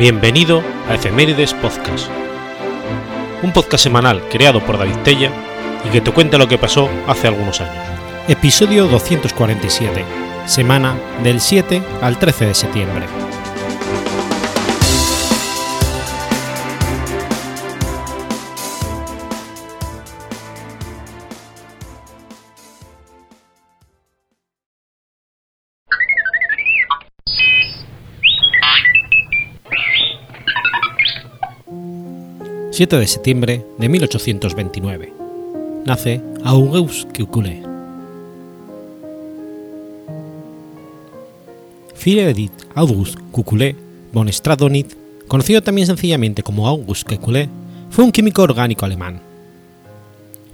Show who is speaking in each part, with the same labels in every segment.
Speaker 1: Bienvenido a Efemérides Podcast, un podcast semanal creado por David Tella y que te cuenta lo que pasó hace algunos años. Episodio 247, semana del 7 al 13 de septiembre. 7 de septiembre de 1829. Nace Auguste Kekulé. Friedrich August Kekulé von Stradonit, conocido también sencillamente como August Kekulé, fue un químico orgánico alemán.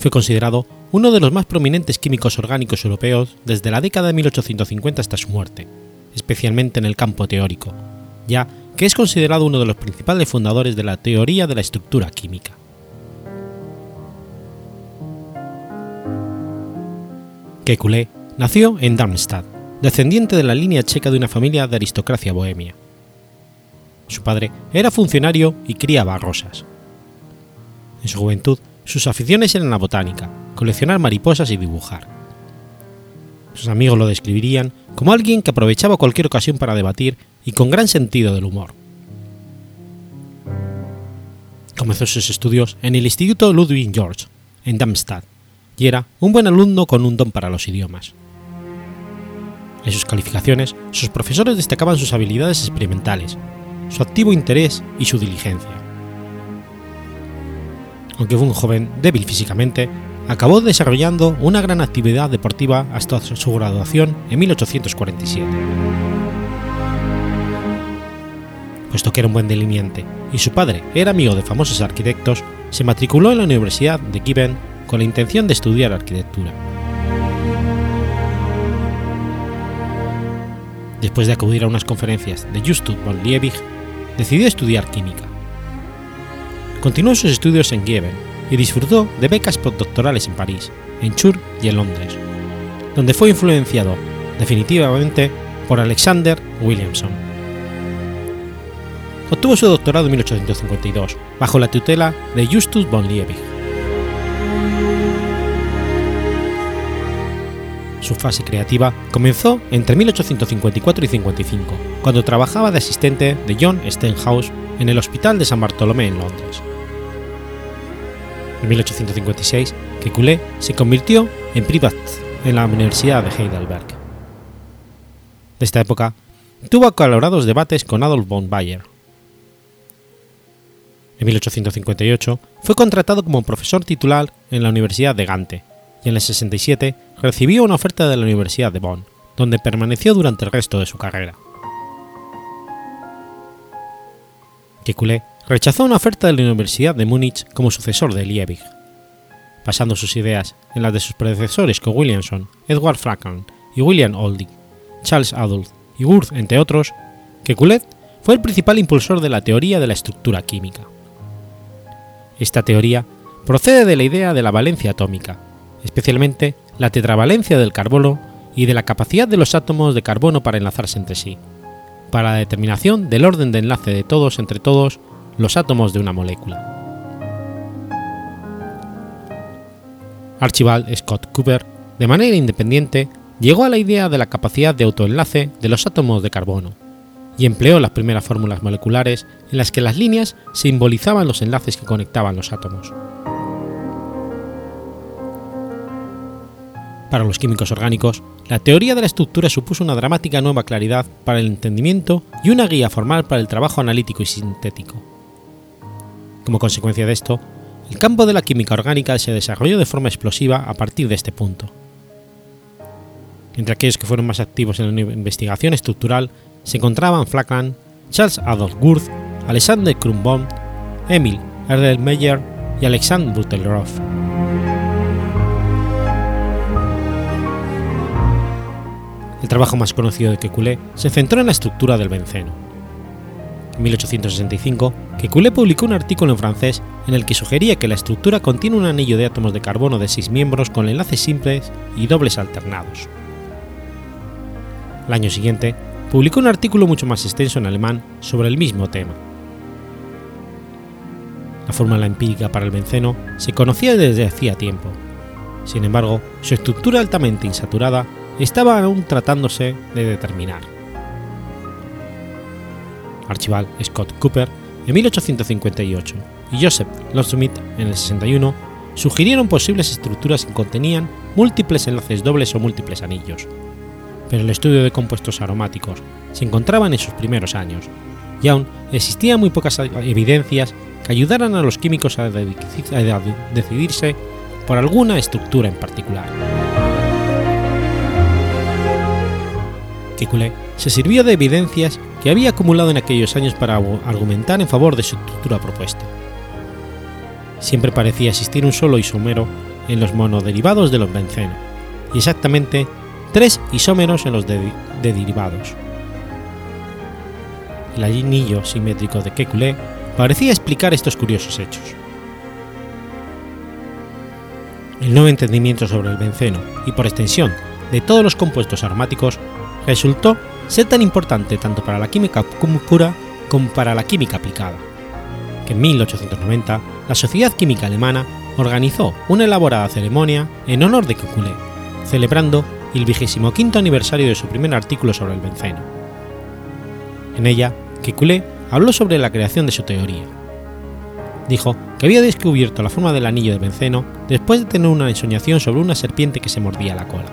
Speaker 1: Fue considerado uno de los más prominentes químicos orgánicos europeos desde la década de 1850 hasta su muerte, especialmente en el campo teórico, ya que es considerado uno de los principales fundadores de la teoría de la estructura química. Kekulé nació en Darmstadt, descendiente de la línea checa de una familia de aristocracia bohemia. Su padre era funcionario y criaba rosas. En su juventud, sus aficiones eran la botánica, coleccionar mariposas y dibujar. Sus amigos lo describirían como alguien que aprovechaba cualquier ocasión para debatir y con gran sentido del humor. Comenzó sus estudios en el Instituto Ludwig George, en Darmstadt, y era un buen alumno con un don para los idiomas. En sus calificaciones, sus profesores destacaban sus habilidades experimentales, su activo interés y su diligencia. Aunque fue un joven débil físicamente, acabó desarrollando una gran actividad deportiva hasta su graduación en 1847. Puesto que era un buen delineante y su padre era amigo de famosos arquitectos, se matriculó en la Universidad de Given con la intención de estudiar arquitectura. Después de acudir a unas conferencias de Justus von Liebig, decidió estudiar química. Continuó sus estudios en Given y disfrutó de becas postdoctorales en París, en Chur y en Londres, donde fue influenciado definitivamente por Alexander Williamson. Obtuvo su doctorado en 1852 bajo la tutela de Justus von Liebig. Su fase creativa comenzó entre 1854 y 55, cuando trabajaba de asistente de John Stenhouse en el Hospital de San Bartolomé en Londres. En 1856, Kekulé se convirtió en privat en la Universidad de Heidelberg. De esta época, tuvo acalorados debates con Adolf von Bayer. En 1858 fue contratado como profesor titular en la Universidad de Gante y en el 67 recibió una oferta de la Universidad de Bonn, donde permaneció durante el resto de su carrera. Kekulé rechazó una oferta de la Universidad de Múnich como sucesor de Liebig. Basando sus ideas en las de sus predecesores como Williamson, Edward Frankland y William Olding, Charles Adolph y Wurth, entre otros, Kekulé fue el principal impulsor de la teoría de la estructura química. Esta teoría procede de la idea de la valencia atómica, especialmente la tetravalencia del carbono y de la capacidad de los átomos de carbono para enlazarse entre sí, para la determinación del orden de enlace de todos entre todos los átomos de una molécula. Archibald Scott Cooper, de manera independiente, llegó a la idea de la capacidad de autoenlace de los átomos de carbono, y empleó las primeras fórmulas moleculares en las que las líneas simbolizaban los enlaces que conectaban los átomos. Para los químicos orgánicos, la teoría de la estructura supuso una dramática nueva claridad para el entendimiento y una guía formal para el trabajo analítico y sintético. Como consecuencia de esto, el campo de la química orgánica se desarrolló de forma explosiva a partir de este punto. Entre aquellos que fueron más activos en la investigación estructural se encontraban Flachman, Charles Adolf Wurth, Alexander Krumbom, Emil Erlenmeyer y Alexander Butelroff. El trabajo más conocido de Kekulé se centró en la estructura del benceno. En 1865, Kekulé publicó un artículo en francés en el que sugería que la estructura contiene un anillo de átomos de carbono de seis miembros con enlaces simples y dobles alternados. El año siguiente, publicó un artículo mucho más extenso en alemán sobre el mismo tema, La fórmula empírica para el benceno se conocía desde hacía tiempo. Sin embargo, su estructura altamente insaturada estaba aún tratándose de determinar. Archibald Scott Cooper, en 1858, y Joseph Lodsmith, en el 61, sugirieron posibles estructuras que contenían múltiples enlaces dobles o múltiples anillos, pero el estudio de compuestos aromáticos se encontraba en sus primeros años, y aún existían muy pocas evidencias que ayudaran a los químicos a decidirse por alguna estructura en particular. Kekulé se sirvió de evidencias que había acumulado en aquellos años para argumentar en favor de su estructura propuesta. Siempre parecía existir un solo isómero en los monoderivados de los benceno, y exactamente tres isómeros en los de, derivados. El anillo simétrico de Kekulé parecía explicar estos curiosos hechos. El nuevo entendimiento sobre el benceno y por extensión de todos los compuestos aromáticos resultó ser tan importante tanto para la química pura como para la química aplicada, que en 1890 la Sociedad Química Alemana organizó una elaborada ceremonia en honor de Kekulé, celebrando el vigésimo quinto aniversario de su primer artículo sobre el benceno. En ella, Kekulé habló sobre la creación de su teoría. Dijo que había descubierto la forma del anillo de benceno después de tener una ensoñación sobre una serpiente que se mordía la cola.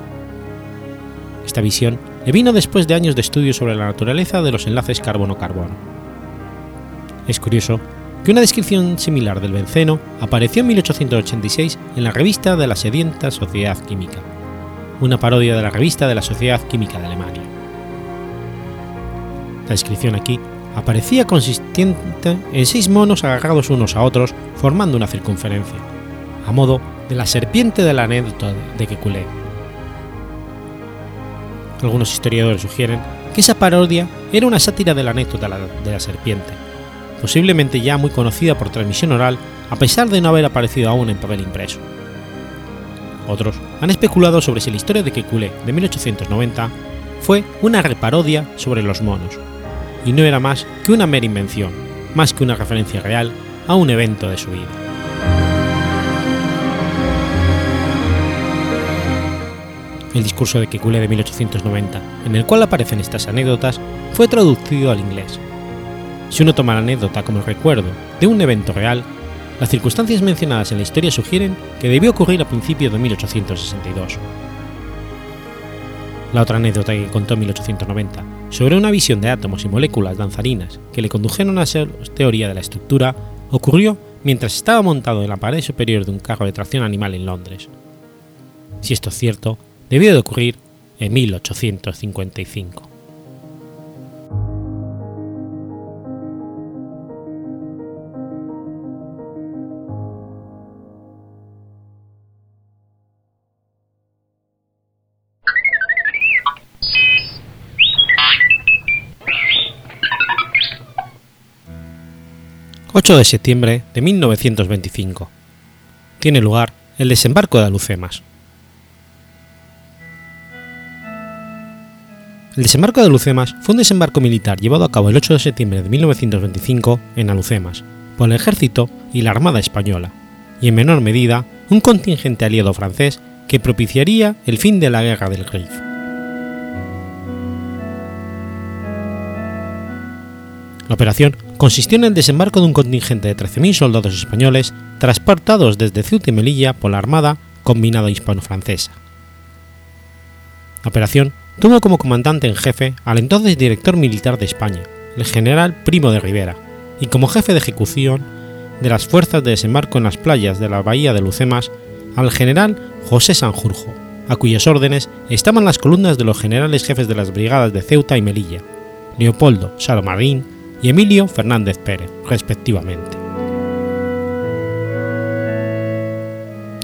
Speaker 1: Esta visión le vino después de años de estudio sobre la naturaleza de los enlaces carbono-carbono. Es curioso que una descripción similar del benceno apareció en 1886 en la revista de la sedienta Sociedad Química, una parodia de la revista de la Sociedad Química de Alemania. La descripción aquí aparecía consistente en seis monos agarrados unos a otros formando una circunferencia, a modo de la serpiente de la anécdota de Kekulé. Algunos historiadores sugieren que esa parodia era una sátira de la anécdota de la serpiente, posiblemente ya muy conocida por transmisión oral a pesar de no haber aparecido aún en papel impreso. Otros han especulado sobre si la historia de Kekulé de 1890 fue una reparodia sobre los monos, y no era más que una mera invención, más que una referencia real a un evento de su vida. El discurso de Kekulé de 1890, en el cual aparecen estas anécdotas, fue traducido al inglés. Si uno toma la anécdota como el recuerdo de un evento real, las circunstancias mencionadas en la historia sugieren que debió ocurrir a principios de 1862. La otra anécdota que contó en 1890 sobre una visión de átomos y moléculas danzarinas que le condujeron a ser teoría de la estructura ocurrió mientras estaba montado en la pared superior de un carro de tracción animal en Londres. Si esto es cierto, debió de ocurrir en 1855. 8 de septiembre de 1925. Tiene lugar el desembarco de Alucemas. El desembarco de Alucemas fue un desembarco militar llevado a cabo el 8 de septiembre de 1925 en Alucemas por el ejército y la Armada española, y en menor medida un contingente aliado francés que propiciaría el fin de la Guerra del Rif. La operación consistió en el desembarco de un contingente de 13.000 soldados españoles transportados desde Ceuta y Melilla por la Armada Combinada Hispano-Francesa. La operación tuvo como comandante en jefe al entonces director militar de España, el general Primo de Rivera, y como jefe de ejecución de las fuerzas de desembarco en las playas de la bahía de Lucemas al general José Sanjurjo, a cuyas órdenes estaban las columnas de los generales jefes de las brigadas de Ceuta y Melilla, Leopoldo Salomarín y Emilio Fernández Pérez, respectivamente.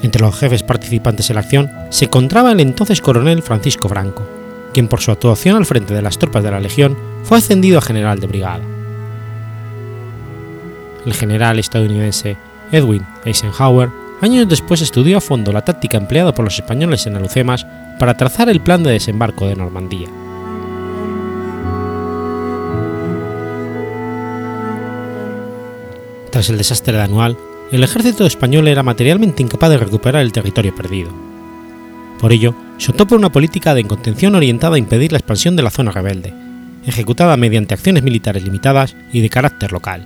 Speaker 1: Entre los jefes participantes en la acción se encontraba el entonces coronel Francisco Franco, quien por su actuación al frente de las tropas de la Legión fue ascendido a general de brigada. El general estadounidense Edwin Eisenhower años después estudió a fondo la táctica empleada por los españoles en Alucemas para trazar el plan de desembarco de Normandía. Tras el desastre de Anual, el ejército español era materialmente incapaz de recuperar el territorio perdido. Por ello, se optó por una política de contención orientada a impedir la expansión de la zona rebelde, ejecutada mediante acciones militares limitadas y de carácter local.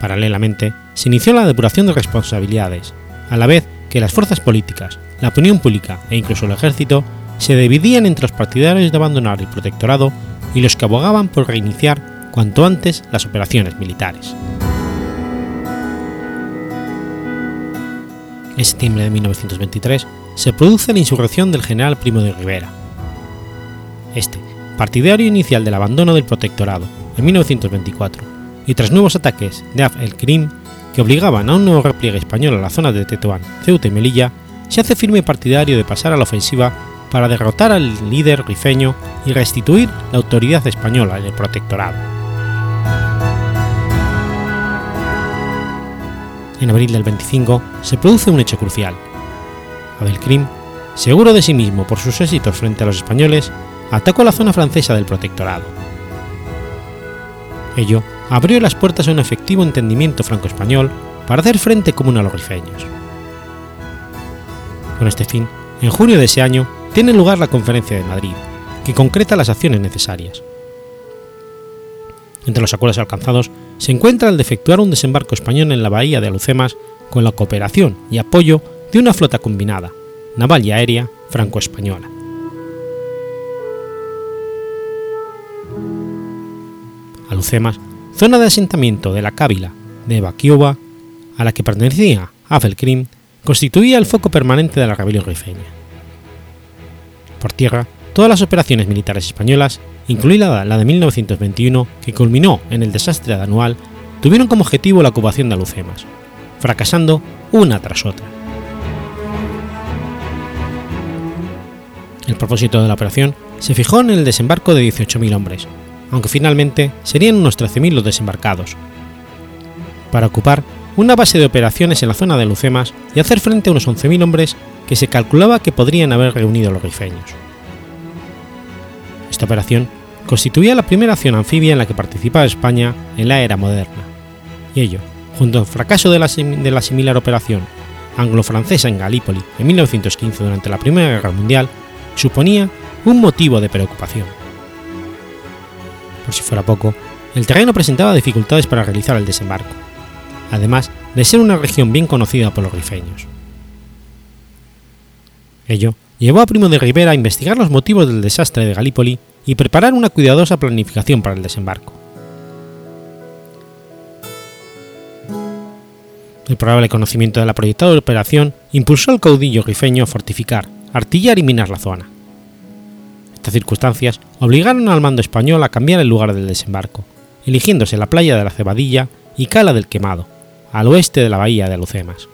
Speaker 1: Paralelamente, se inició la depuración de responsabilidades, a la vez que las fuerzas políticas, la opinión pública e incluso el ejército se dividían entre los partidarios de abandonar el protectorado y los que abogaban por reiniciar cuanto antes las operaciones militares. En septiembre de 1923 se produce la insurrección del general Primo de Rivera. Este, partidario inicial del abandono del protectorado en 1924 y tras nuevos ataques de Af el-Krim que obligaban a un nuevo repliegue español a la zona de Tetuán, Ceuta y Melilla, se hace firme partidario de pasar a la ofensiva para derrotar al líder rifeño y restituir la autoridad española en el protectorado. En abril del 25 se produce un hecho crucial. Abelkrim, seguro de sí mismo por sus éxitos frente a los españoles, atacó la zona francesa del protectorado. Ello abrió las puertas a un efectivo entendimiento franco-español para hacer frente común a los rifeños. Con este fin, en junio de ese año tiene lugar la Conferencia de Madrid, que concreta las acciones necesarias. Entre los acuerdos alcanzados se encuentra el de efectuar un desembarco español en la bahía de Alucemas con la cooperación y apoyo de una flota combinada, naval y aérea, franco-española. Alucemas, zona de asentamiento de la Cávila de Baquioba, a la que pertenecía Afelkrim, constituía el foco permanente de la rebelión rifeña. Por tierra, todas las operaciones militares españolas, incluida la de 1921, que culminó en el desastre de Anual, tuvieron como objetivo la ocupación de Alucemas, fracasando una tras otra. El propósito de la operación se fijó en el desembarco de 18.000 hombres, aunque finalmente serían unos 13.000 los desembarcados, para ocupar una base de operaciones en la zona de Lucemas y hacer frente a unos 11.000 hombres que se calculaba que podrían haber reunido los rifeños. Esta operación constituía la primera acción anfibia en la que participaba España en la era moderna, y ello, junto al fracaso de la, de la similar operación anglo-francesa en Galípoli en 1915 durante la Primera Guerra Mundial, suponía un motivo de preocupación. Por si fuera poco, el terreno presentaba dificultades para realizar el desembarco, además de ser una región bien conocida por los rifeños. Ello llevó a Primo de Rivera a investigar los motivos del desastre de Galípoli y preparar una cuidadosa planificación para el desembarco. El probable conocimiento de la proyectada operación impulsó al caudillo rifeño a fortificar, artillar y minar la zona. Estas circunstancias obligaron al mando español a cambiar el lugar del desembarco, eligiéndose la playa de la Cebadilla y Cala del Quemado, al oeste de la bahía de Alucemas.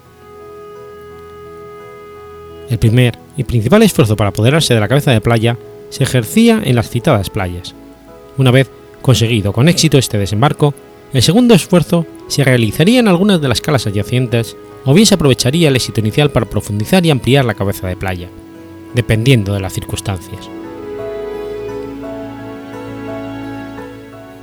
Speaker 1: El primer y principal esfuerzo para apoderarse de la cabeza de playa se ejercía en las citadas playas. Una vez conseguido con éxito este desembarco, el segundo esfuerzo se realizaría en algunas de las calas adyacentes o bien se aprovecharía el éxito inicial para profundizar y ampliar la cabeza de playa, dependiendo de las circunstancias.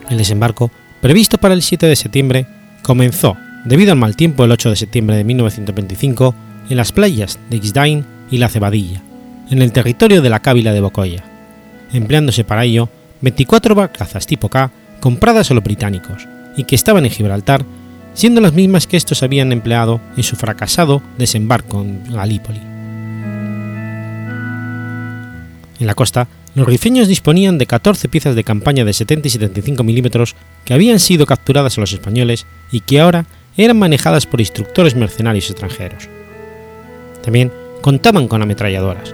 Speaker 1: El desembarco, previsto para el 7 de septiembre, comenzó, debido al mal tiempo el 8 de septiembre de 1925, en las playas de Ixdain y la Cebadilla, en el territorio de la Cávila de Bocoya, empleándose para ello 24 barcazas tipo K compradas a los británicos y que estaban en Gibraltar, siendo las mismas que estos habían empleado en su fracasado desembarco en Galípoli. En la costa, los rifeños disponían de 14 piezas de campaña de 70 y 75 milímetros que habían sido capturadas a los españoles y que ahora eran manejadas por instructores mercenarios extranjeros. También contaban con ametralladoras.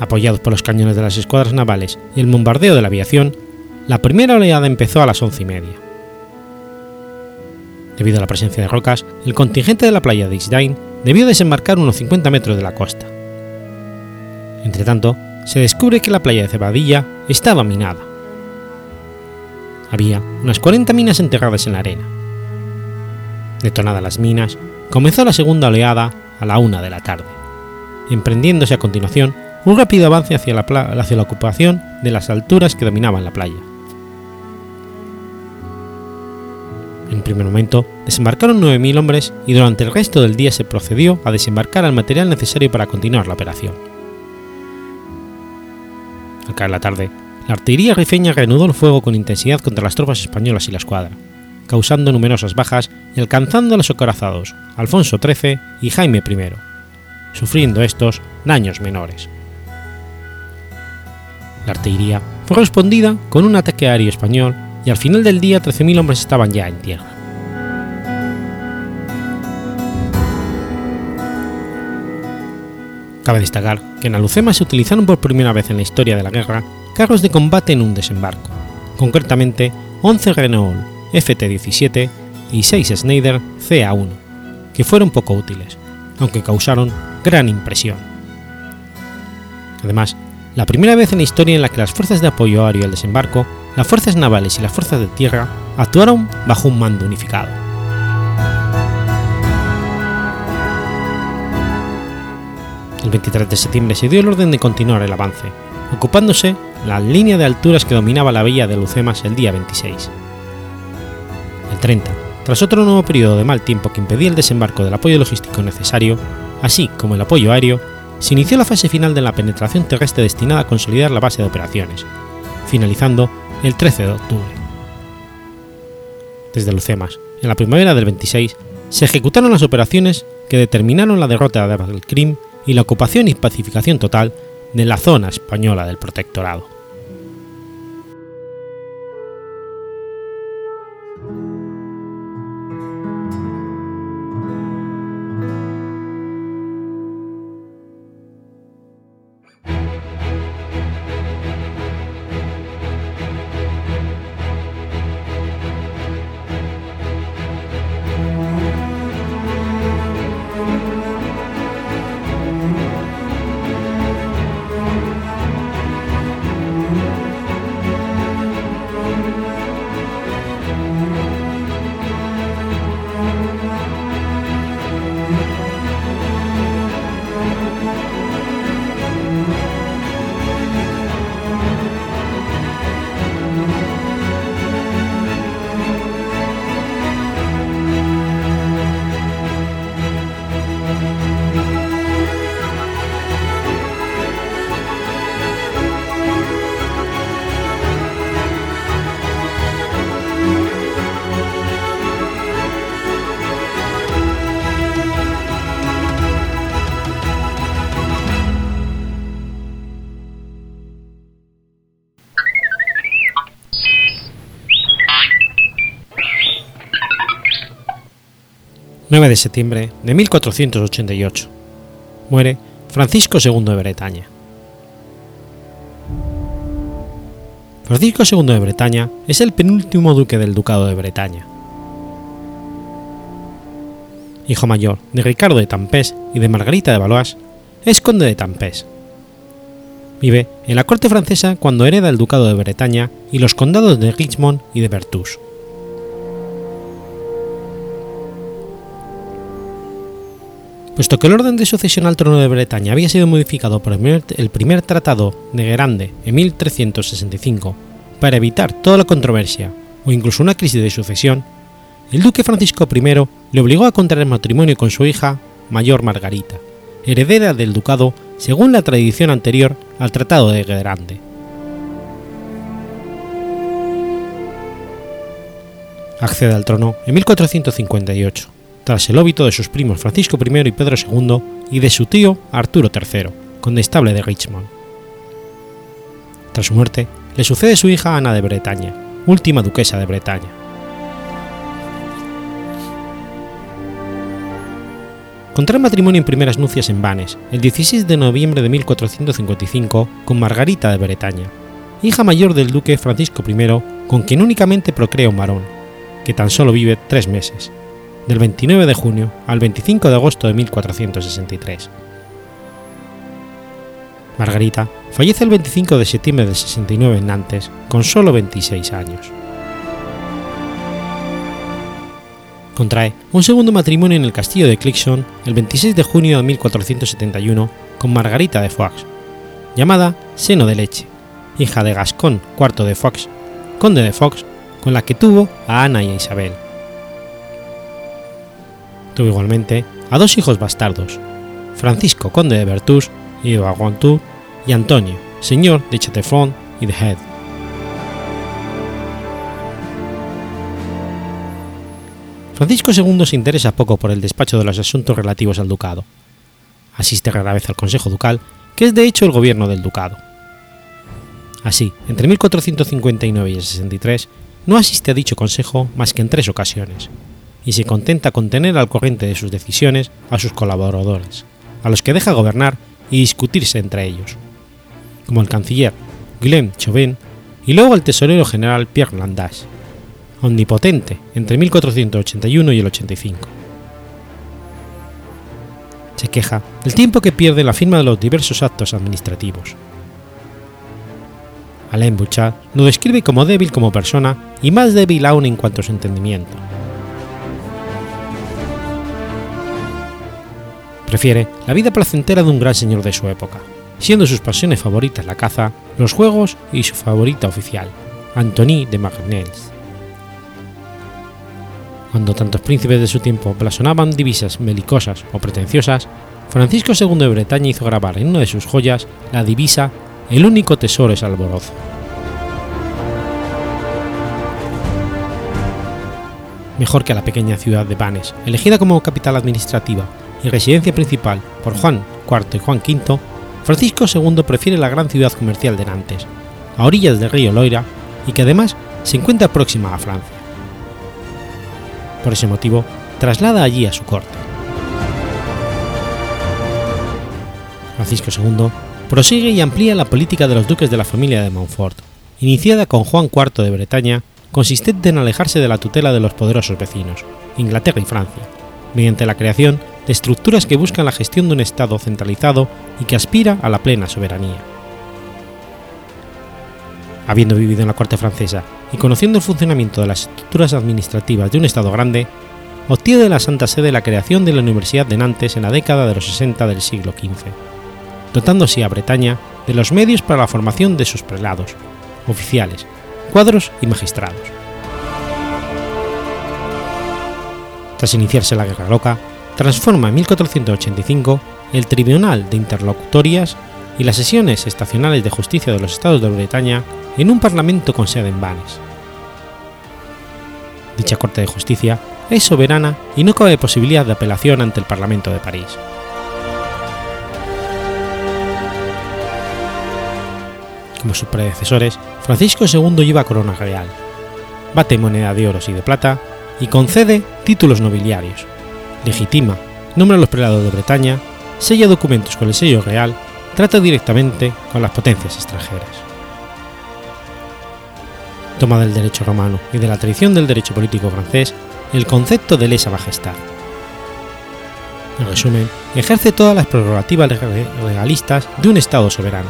Speaker 1: Apoyados por los cañones de las escuadras navales y el bombardeo de la aviación, la primera oleada empezó a las once y media. Debido a la presencia de rocas, el contingente de la playa de Isdain debió desembarcar unos 50 metros de la costa. Entretanto, se descubre que la playa de Cebadilla estaba minada. Había unas 40 minas enterradas en la arena. Detonadas las minas, comenzó la segunda oleada a la una de la tarde, emprendiéndose a continuación un rápido avance hacia la, hacia la ocupación de las alturas que dominaban la playa. En primer momento, desembarcaron 9.000 hombres y durante el resto del día se procedió a desembarcar el material necesario para continuar la operación. Al caer la tarde, la artillería rifeña reanudó el fuego con intensidad contra las tropas españolas y la escuadra, causando numerosas bajas y alcanzando a los acorazados Alfonso XIII y Jaime I, sufriendo estos daños menores. La artillería fue respondida con un ataque aéreo español y al final del día 13.000 hombres estaban ya en tierra. Cabe destacar que en Alucema se utilizaron por primera vez en la historia de la guerra carros de combate en un desembarco, concretamente 11 Renault FT-17 y 6 Schneider CA-1, que fueron poco útiles, aunque causaron gran impresión. Además, la primera vez en la historia en la que las fuerzas de apoyo aéreo al desembarco, las fuerzas navales y las fuerzas de tierra actuaron bajo un mando unificado. El 23 de septiembre se dio el orden de continuar el avance, ocupándose la línea de alturas que dominaba la villa de Lucemas el día 26. El 30, tras otro nuevo periodo de mal tiempo que impedía el desembarco del apoyo logístico necesario, así como el apoyo aéreo, se inició la fase final de la penetración terrestre destinada a consolidar la base de operaciones, finalizando el 13 de octubre. Desde Lucemas, en la primavera del 26, se ejecutaron las operaciones que determinaron la derrota del Krim y la ocupación y pacificación total de la zona española del protectorado. 9 de septiembre de 1488. Muere Francisco II de Bretaña. Francisco II de Bretaña es el penúltimo duque del Ducado de Bretaña. Hijo mayor de Ricardo de Tampés y de Margarita de Valois, es conde de Tampés. Vive en la corte francesa cuando hereda el Ducado de Bretaña y los condados de Richmond y de Bertus. Puesto que el orden de sucesión al trono de Bretaña había sido modificado por el primer, tratado de Guerande en 1365 para evitar toda la controversia o incluso una crisis de sucesión, el duque Francisco I le obligó a contraer matrimonio con su hija mayor Margarita, heredera del ducado según la tradición anterior al Tratado de Guerande. Accede al trono en 1458 tras el óbito de sus primos Francisco I y Pedro II y de su tío Arturo III, condestable de Richmond. Tras su muerte, le sucede su hija Ana de Bretaña, última duquesa de Bretaña. Contrae matrimonio en primeras nupcias en Vannes, el 16 de noviembre de 1455, con Margarita de Bretaña, hija mayor del duque Francisco I, con quien únicamente procrea un varón, que tan solo vive tres meses, del 29 de junio al 25 de agosto de 1463. Margarita fallece el 25 de septiembre del 69 en Nantes, con solo 26 años. Contrae un segundo matrimonio en el castillo de Clixon el 26 de junio de 1471 con Margarita de Foix, llamada Seno de Leche, hija de Gascón IV de Fox, conde de Fox, con la que tuvo a Ana y a Isabel Tuvo igualmente a dos hijos bastardos, Francisco conde de Bertus y de Aguantou y Antonio, señor de Chatefond y de Head. Francisco II se interesa poco por el despacho de los asuntos relativos al ducado. Asiste rara vez al Consejo Ducal, que es de hecho el gobierno del ducado. Así, entre 1459 y el 63, no asiste a dicho consejo más que en tres ocasiones, y se contenta con tener al corriente de sus decisiones a sus colaboradores, a los que deja gobernar y discutirse entre ellos, como el canciller Guillaume Chauvin y luego el tesorero general Pierre Landage, omnipotente entre 1481 y el 85. Se queja del tiempo que pierde la firma de los diversos actos administrativos. Alain Bouchard lo describe como débil como persona y más débil aún en cuanto a su entendimiento. Prefiere la vida placentera de un gran señor de su época, siendo sus pasiones favoritas la caza, los juegos y su favorita oficial, Antony de Magnels. Cuando tantos príncipes de su tiempo blasonaban divisas belicosas o pretenciosas, Francisco II de Bretaña hizo grabar en una de sus joyas la divisa El único tesoro es alborozo. Mejor que a la pequeña ciudad de Vannes, elegida como capital administrativa y residencia principal por Juan IV y Juan V, Francisco II prefiere la gran ciudad comercial de Nantes, a orillas del río Loira y que además se encuentra próxima a Francia. Por ese motivo, traslada allí a su corte. Francisco II prosigue y amplía la política de los duques de la familia de Montfort, iniciada con Juan IV de Bretaña, consistente en alejarse de la tutela de los poderosos vecinos, Inglaterra y Francia, mediante la creación de estructuras que buscan la gestión de un Estado centralizado y que aspira a la plena soberanía. Habiendo vivido en la corte francesa y conociendo el funcionamiento de las estructuras administrativas de un Estado grande, obtiene de la Santa Sede la creación de la Universidad de Nantes en la década de los 60 del siglo XV, dotando así a Bretaña de los medios para la formación de sus prelados, oficiales, cuadros y magistrados. Tras iniciarse la Guerra Loca, transforma en 1485 el Tribunal de Interlocutorias y las sesiones estacionales de justicia de los Estados de Bretaña en un parlamento con sede en Vannes. Dicha Corte de Justicia es soberana y no cabe posibilidad de apelación ante el Parlamento de París. Como sus predecesores, Francisco II lleva corona real, bate moneda de oros y de plata y concede títulos nobiliarios, legitima, nombra a los prelados de Bretaña, sella documentos con el sello real, trata directamente con las potencias extranjeras. Toma del derecho romano y de la tradición del derecho político francés el concepto de lesa majestad. En resumen, ejerce todas las prerrogativas legalistas de un Estado soberano,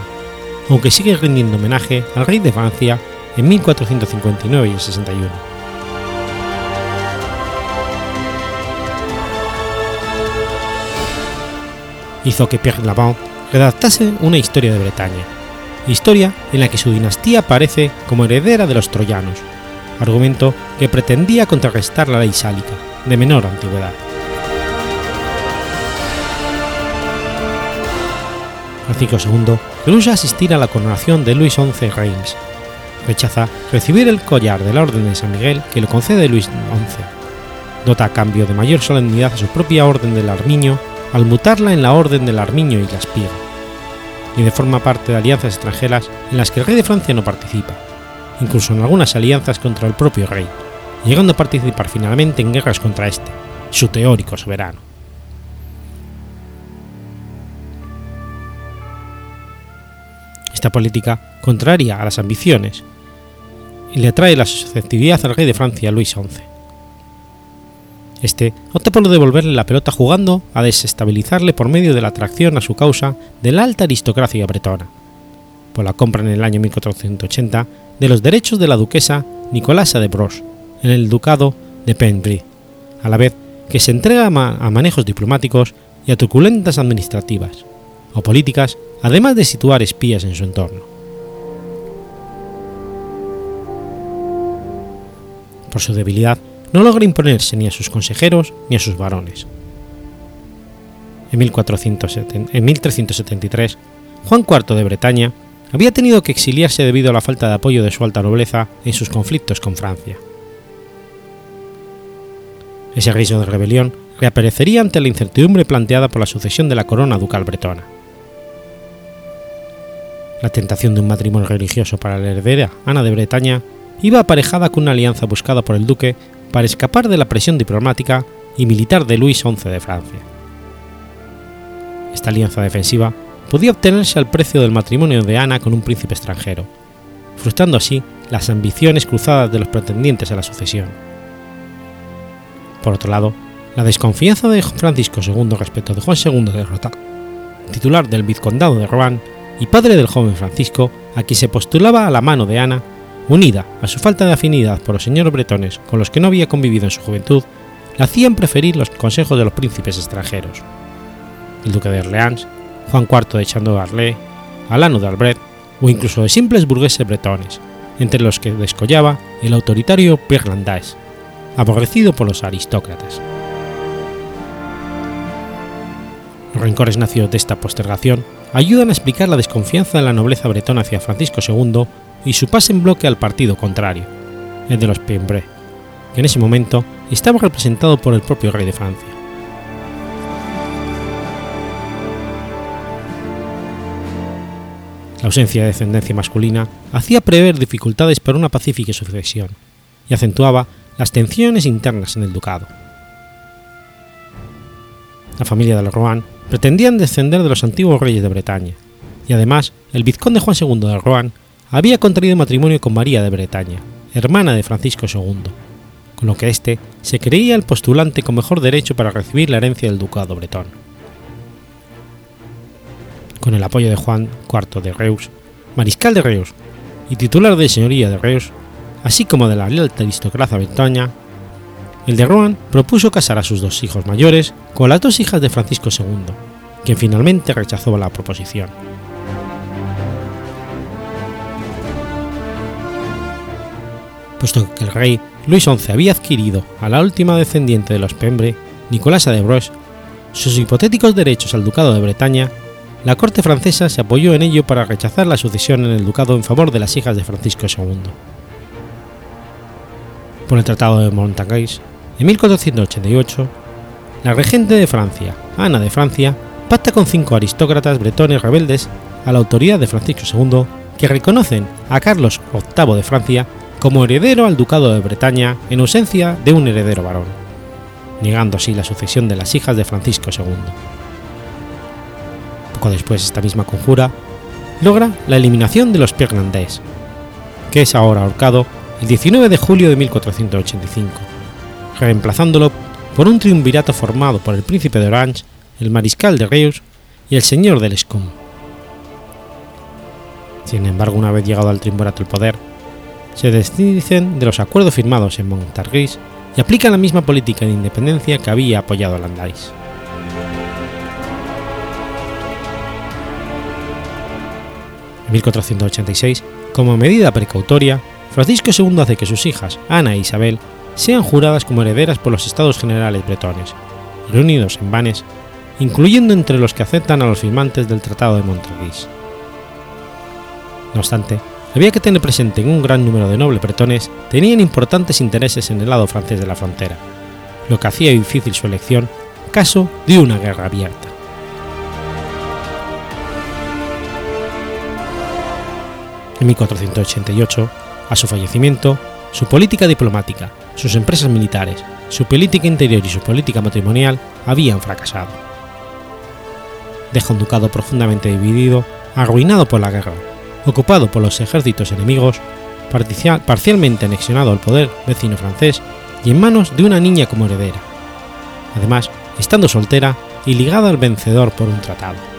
Speaker 1: aunque sigue rindiendo homenaje al rey de Francia en 1459 y 61. Hizo que Pierre Lavant redactase una historia de Bretaña, historia en la que su dinastía aparece como heredera de los troyanos, argumento que pretendía contrarrestar la ley sálica, de menor antigüedad. Francisco II rehúsa asistir a la coronación de Luis XI Reims. Rechaza recibir el collar de la Orden de San Miguel que le concede Luis XI. Dota a cambio de mayor solemnidad a su propia Orden del Armiño al mutarla en la Orden del Armiño y la Espiga, y de forma parte de alianzas extranjeras en las que el rey de Francia no participa, incluso en algunas alianzas contra el propio rey, llegando a participar finalmente en guerras contra este, su teórico soberano. Esta política contraria a las ambiciones le atrae la susceptibilidad al rey de Francia Luis XI. Este opta por devolverle la pelota jugando a desestabilizarle por medio de la atracción a su causa de la alta aristocracia bretona, por la compra en el año 1480 de los derechos de la duquesa Nicolasa de Bros en el ducado de Pembry, a la vez que se entrega a, manejos diplomáticos y a truculentas administrativas o políticas, además de situar espías en su entorno. Por su debilidad, no logra imponerse ni a sus consejeros ni a sus varones. En, 1373, Juan IV de Bretaña había tenido que exiliarse debido a la falta de apoyo de su alta nobleza en sus conflictos con Francia. Ese riesgo de rebelión reaparecería ante la incertidumbre planteada por la sucesión de la corona ducal bretona. La tentación de un matrimonio religioso para la heredera Ana de Bretaña iba aparejada con una alianza buscada por el duque para escapar de la presión diplomática y militar de Luis XI de Francia. Esta alianza defensiva podía obtenerse al precio del matrimonio de Ana con un príncipe extranjero, frustrando así las ambiciones cruzadas de los pretendientes a la sucesión. Por otro lado, la desconfianza de Francisco II respecto de Juan II de Rota, titular del vizcondado de Rohan y padre del joven Francisco, a quien se postulaba a la mano de Ana, unida a su falta de afinidad por los señores bretones con los que no había convivido en su juventud, la hacían preferir los consejos de los príncipes extranjeros. El duque de Orleans, Juan IV de Chando d'Arlé, Alano de Albret o incluso de simples burgueses bretones, entre los que descollaba el autoritario Pierre Landais, aborrecido por los aristócratas. Los rencores nacidos de esta postergación ayudan a explicar la desconfianza de la nobleza bretona hacia Francisco II y su pase en bloque al partido contrario, el de los Pembré, que en ese momento estaba representado por el propio rey de Francia. La ausencia de descendencia masculina hacía prever dificultades para una pacífica sucesión y acentuaba las tensiones internas en el ducado. La familia de Rohan pretendían descender de los antiguos reyes de Bretaña, y además el vizconde Juan II de Rohan había contraído matrimonio con María de Bretaña, hermana de Francisco II, con lo que éste se creía el postulante con mejor derecho para recibir la herencia del ducado bretón. Con el apoyo de Juan IV de Reus, mariscal de Reus y titular de señoría de Reus, así como de la alta aristocracia bretaña, el de Rohan propuso casar a sus dos hijos mayores con las dos hijas de Francisco II, quien finalmente rechazó la proposición. Puesto que el rey Luis XI había adquirido a la última descendiente de los Pembre, Nicolasa de Broche, sus hipotéticos derechos al ducado de Bretaña, la corte francesa se apoyó en ello para rechazar la sucesión en el ducado en favor de las hijas de Francisco II. Por el Tratado de Montargis, en 1488, la regente de Francia, Ana de Francia, pacta con cinco aristócratas bretones rebeldes a la autoridad de Francisco II que reconocen a Carlos VIII de Francia como heredero al ducado de Bretaña en ausencia de un heredero varón, negando así la sucesión de las hijas de Francisco II. Poco después esta misma conjura logra la eliminación de los Pirlandés, que es ahora ahorcado el 19 de julio de 1485, reemplazándolo por un triunvirato formado por el príncipe de Orange, el mariscal de Reus y el señor del Escom. Sin embargo, una vez llegado al triunvirato el poder, se desdicen de los acuerdos firmados en Montargis y aplican la misma política de independencia que había apoyado Landais. En 1486, como medida precautoria, Francisco II hace que sus hijas, Ana e Isabel, sean juradas como herederas por los estados generales bretones, reunidos en Vannes, incluyendo entre los que aceptan a los firmantes del Tratado de Montargis. No obstante, había que tener presente que un gran número de nobles bretones tenían importantes intereses en el lado francés de la frontera, lo que hacía difícil su elección caso de una guerra abierta. En 1488, a su fallecimiento, su política diplomática, sus empresas militares, su política interior y su política matrimonial habían fracasado. Deja un ducado profundamente dividido, arruinado por la guerra, ocupado por los ejércitos enemigos, parcialmente anexionado al poder vecino francés y en manos de una niña como heredera, además estando soltera y ligada al vencedor por un tratado.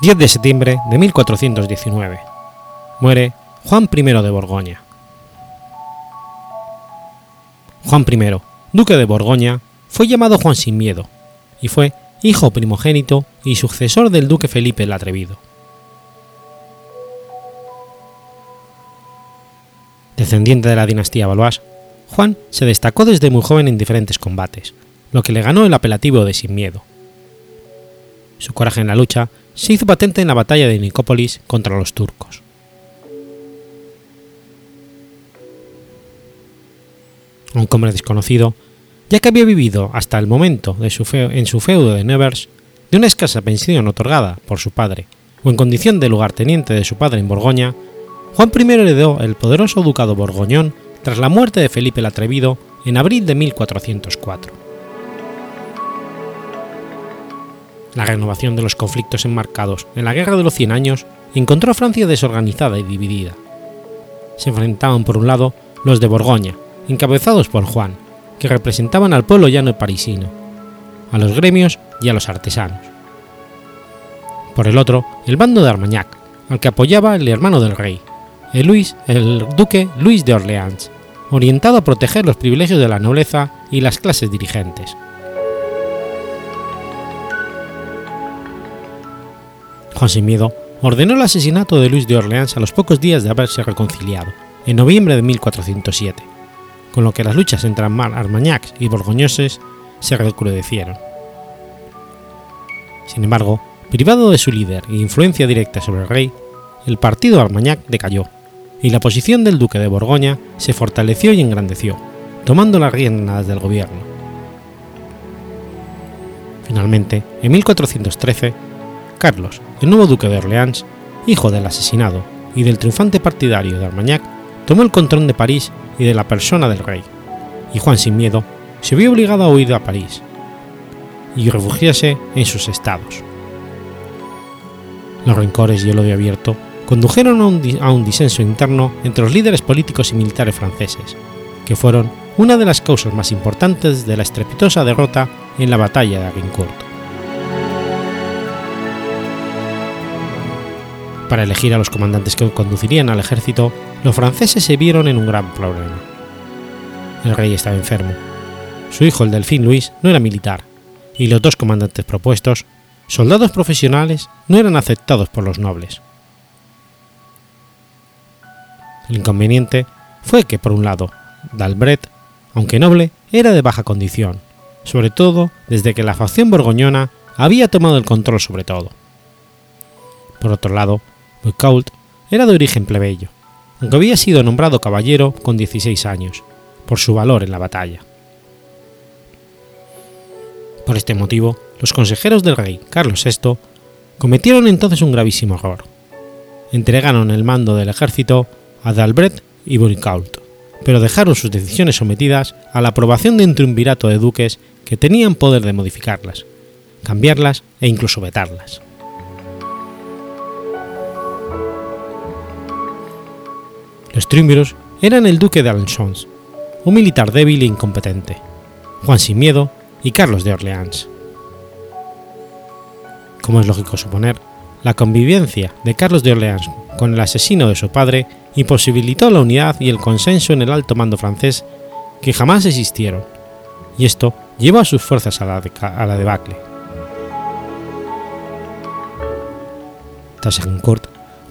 Speaker 1: 10 de septiembre de 1419. Muere Juan I de Borgoña. Juan I, duque de Borgoña, fue llamado Juan sin miedo, y fue hijo primogénito y sucesor del duque Felipe el Atrevido. Descendiente de la dinastía Valois, Juan se destacó desde muy joven en diferentes combates, lo que le ganó el apelativo de Sin Miedo. Su coraje en la lucha se hizo patente en la batalla de Nicópolis contra los turcos. Un hombre desconocido, ya que había vivido hasta el momento de su en su feudo de Nevers de una escasa pensión otorgada por su padre o en condición de lugarteniente de su padre en Borgoña, Juan I heredó el poderoso ducado borgoñón tras la muerte de Felipe el Atrevido en abril de 1404. La renovación de los conflictos enmarcados en la Guerra de los Cien Años encontró a Francia desorganizada y dividida. Se enfrentaban por un lado los de Borgoña, encabezados por Juan, que representaban al pueblo llano y parisino, a los gremios y a los artesanos. Por el otro, el bando de Armagnac, al que apoyaba el hermano del rey, el, duque Luis de Orleans, orientado a proteger los privilegios de la nobleza y las clases dirigentes. Juan sin miedo ordenó el asesinato de Luis de Orleans a los pocos días de haberse reconciliado, en noviembre de 1407, con lo que las luchas entre armagnacs y borgoñoses se recrudecieron. Sin embargo, privado de su líder e influencia directa sobre el rey, el partido Armagnac decayó, y la posición del duque de Borgoña se fortaleció y engrandeció, tomando las riendas del gobierno. Finalmente, en 1413, Carlos, el nuevo duque de Orleans, hijo del asesinado y del triunfante partidario de Armagnac, tomó el control de París y de la persona del rey, y Juan sin miedo se vio obligado a huir a París y refugiarse en sus estados. Los rencores y el odio abierto condujeron a un, a un, disenso interno entre los líderes políticos y militares franceses, que fueron una de las causas más importantes de la estrepitosa derrota en la batalla de Agincourt. Para elegir a los comandantes que conducirían al ejército, los franceses se vieron en un gran problema. El rey estaba enfermo. Su hijo, el delfín Luis, no era militar, y los dos comandantes propuestos, soldados profesionales, no eran aceptados por los nobles. El inconveniente fue que, por un lado, Dalbret, aunque noble, era de baja condición, sobre todo desde que la facción borgoñona había tomado el control sobre todo. Por otro lado, Bucault era de origen plebeyo, aunque había sido nombrado caballero con 16 años, por su valor en la batalla. Por este motivo, los consejeros del rey Carlos VI cometieron entonces un gravísimo error. Entregaron el mando del ejército a Dalbret y Buricault, pero dejaron sus decisiones sometidas a la aprobación de un triunvirato de duques que tenían poder de modificarlas, cambiarlas e incluso vetarlas. Los triunviros eran el duque de Alençon, un militar débil e incompetente, Juan sin miedo y Carlos de Orleans. Como es lógico suponer, la convivencia de Carlos de Orleans con el asesino de su padre imposibilitó la unidad y el consenso en el alto mando francés que jamás existieron, y esto llevó a sus fuerzas a la, a la debacle.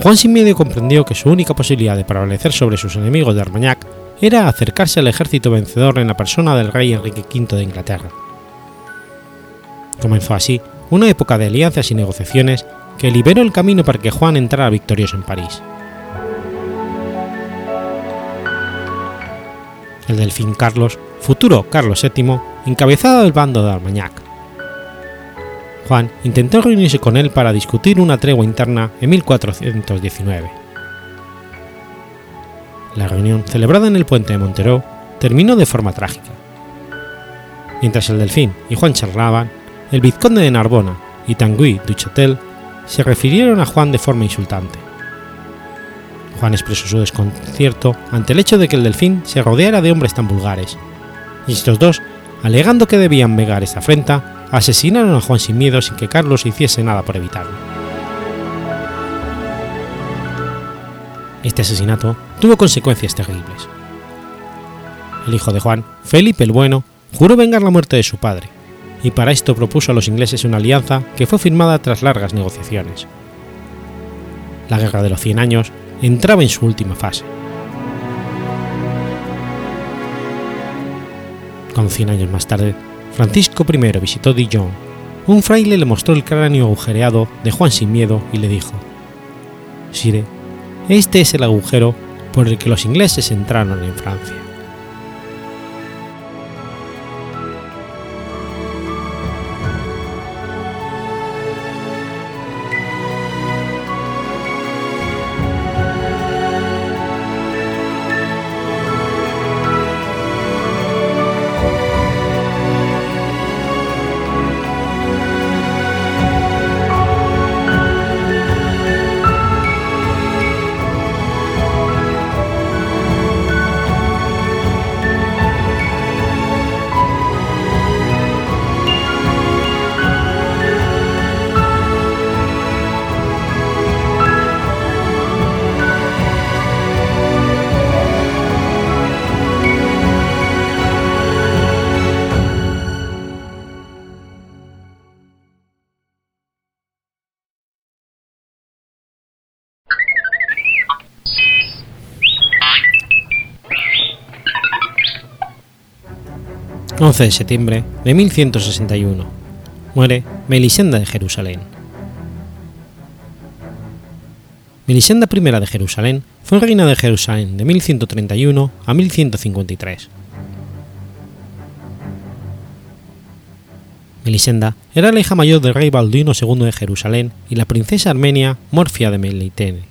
Speaker 1: Juan sin miedo comprendió que su única posibilidad de prevalecer sobre sus enemigos de Armagnac era acercarse al ejército vencedor en la persona del rey Enrique V de Inglaterra. Comenzó así una época de alianzas y negociaciones que liberó el camino para que Juan entrara victorioso en París. El delfín Carlos, futuro Carlos VII, encabezado el bando de Armagnac, Juan intentó reunirse con él para discutir una tregua interna en 1419. La reunión, celebrada en el puente de Montereau, terminó de forma trágica. Mientras el Delfín y Juan charlaban, el vizconde de Narbona y Tanguy du Châtel se refirieron a Juan de forma insultante. Juan expresó su desconcierto ante el hecho de que el Delfín se rodeara de hombres tan vulgares, y estos dos, alegando que debían negar esta afrenta, asesinaron a Juan sin miedo sin que Carlos hiciese nada por evitarlo. Este asesinato tuvo consecuencias terribles. El hijo de Juan, Felipe el Bueno, juró vengar la muerte de su padre, y para esto propuso a los ingleses una alianza que fue firmada tras largas negociaciones. La Guerra de los Cien Años entraba en su última fase. Con 100 años más tarde, Francisco I visitó Dijon, un fraile le mostró el cráneo agujereado de Juan sin miedo y le dijo, Sire, este es el agujero por el que los ingleses entraron en Francia. 11 de septiembre de 1161. Muere Melisenda de Jerusalén. Melisenda I de Jerusalén fue reina de Jerusalén de 1131 a 1153. Melisenda era la hija mayor del rey Balduino II de Jerusalén y la princesa armenia Morfia de Melitene.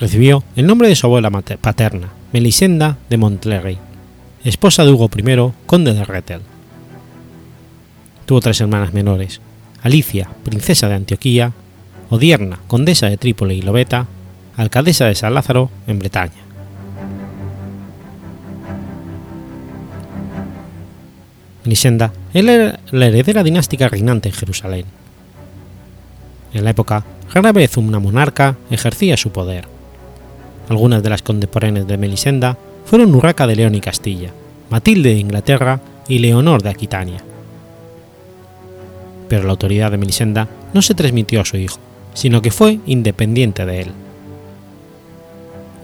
Speaker 1: Recibió el nombre de su abuela paterna, Melisenda de Montlerrey esposa de Hugo I, conde de Rethel. Tuvo tres hermanas menores, Alicia, princesa de Antioquía, Odierna, condesa de Trípoli y Lobeta, alcaldesa de San Lázaro, en Bretaña. Melisenda era la heredera dinástica reinante en Jerusalén. En la época, rara vez una monarca ejercía su poder. Algunas de las contemporáneas de Melisenda fueron Urraca de León y Castilla, Matilde de Inglaterra y Leonor de Aquitania. Pero la autoridad de Melisenda no se transmitió a su hijo, sino que fue independiente de él.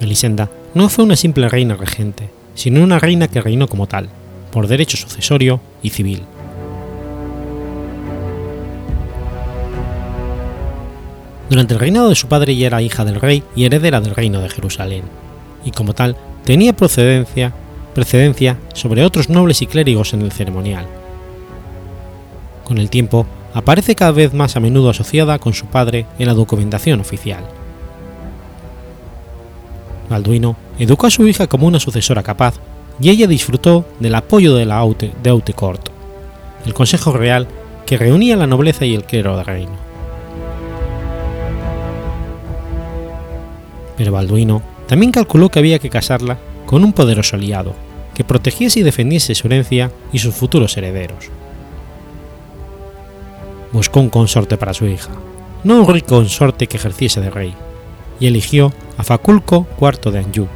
Speaker 1: Melisenda no fue una simple reina regente, sino una reina que reinó como tal, por derecho sucesorio y civil. Durante el reinado de su padre ya era hija del rey y heredera del reino de Jerusalén, y como tal tenía procedencia, precedencia sobre otros nobles y clérigos en el ceremonial. Con el tiempo, aparece cada vez más a menudo asociada con su padre en la documentación oficial. Balduino educó a su hija como una sucesora capaz y ella disfrutó del apoyo de la Haute, de Haute Court, el Consejo Real que reunía la nobleza y el clero del reino. Pero Balduino también calculó que había que casarla con un poderoso aliado, que protegiese y defendiese su herencia y sus futuros herederos. Buscó un consorte para su hija, no un rico consorte que ejerciese de rey, y eligió a Faculco IV de Anjou,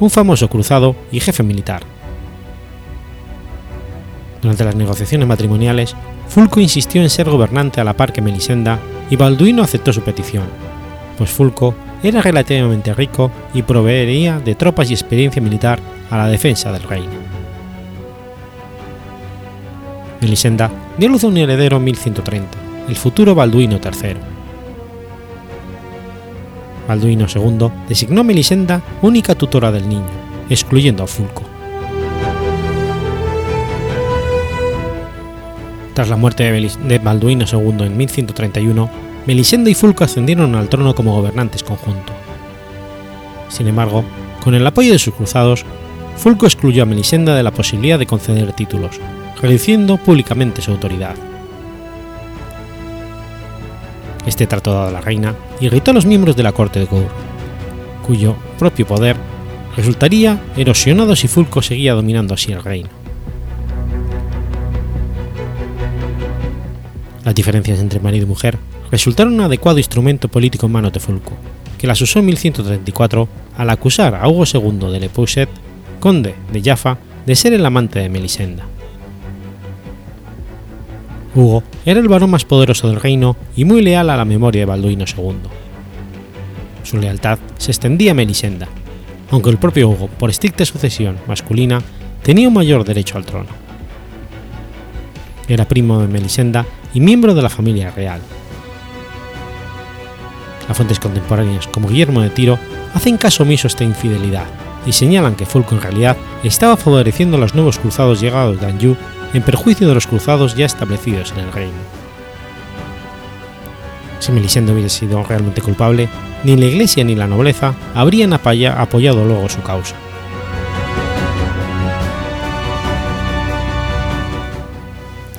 Speaker 1: un famoso cruzado y jefe militar. Durante las negociaciones matrimoniales, Fulco insistió en ser gobernante a la par que Melisenda y Balduino aceptó su petición, pues Fulco era relativamente rico y proveería de tropas y experiencia militar a la defensa del reino. Melisenda dio luz a un heredero en 1130, el futuro Balduino III. Balduino II designó a Melisenda única tutora del niño, excluyendo a Fulco. Tras la muerte de Balduino II en 1131, Melisenda y Fulco ascendieron al trono como gobernantes conjuntos. Sin embargo, con el apoyo de sus cruzados, Fulco excluyó a Melisenda de la posibilidad de conceder títulos, reduciendo públicamente su autoridad. Este trato dado a la reina irritó a los miembros de la corte de Gour, cuyo propio poder resultaría erosionado si Fulco seguía dominando así el reino. Las diferencias entre marido y mujer resultaron un adecuado instrumento político en manos de Fulco, que las usó en 1134 al acusar a Hugo II de Le Pouchet, conde de Jaffa, de ser el amante de Melisenda. Hugo era el varón más poderoso del reino y muy leal a la memoria de Balduino II. Su lealtad se extendía a Melisenda, aunque el propio Hugo, por estricta sucesión masculina, tenía un mayor derecho al trono. Era primo de Melisenda y miembro de la familia real. Las fuentes contemporáneas como Guillermo de Tiro hacen caso omiso a esta infidelidad y señalan que Fulco en realidad estaba favoreciendo a los nuevos cruzados llegados de Anjou en perjuicio de los cruzados ya establecidos en el reino. Si Melisenda hubiese sido realmente culpable, ni la Iglesia ni la nobleza habrían apoyado luego su causa.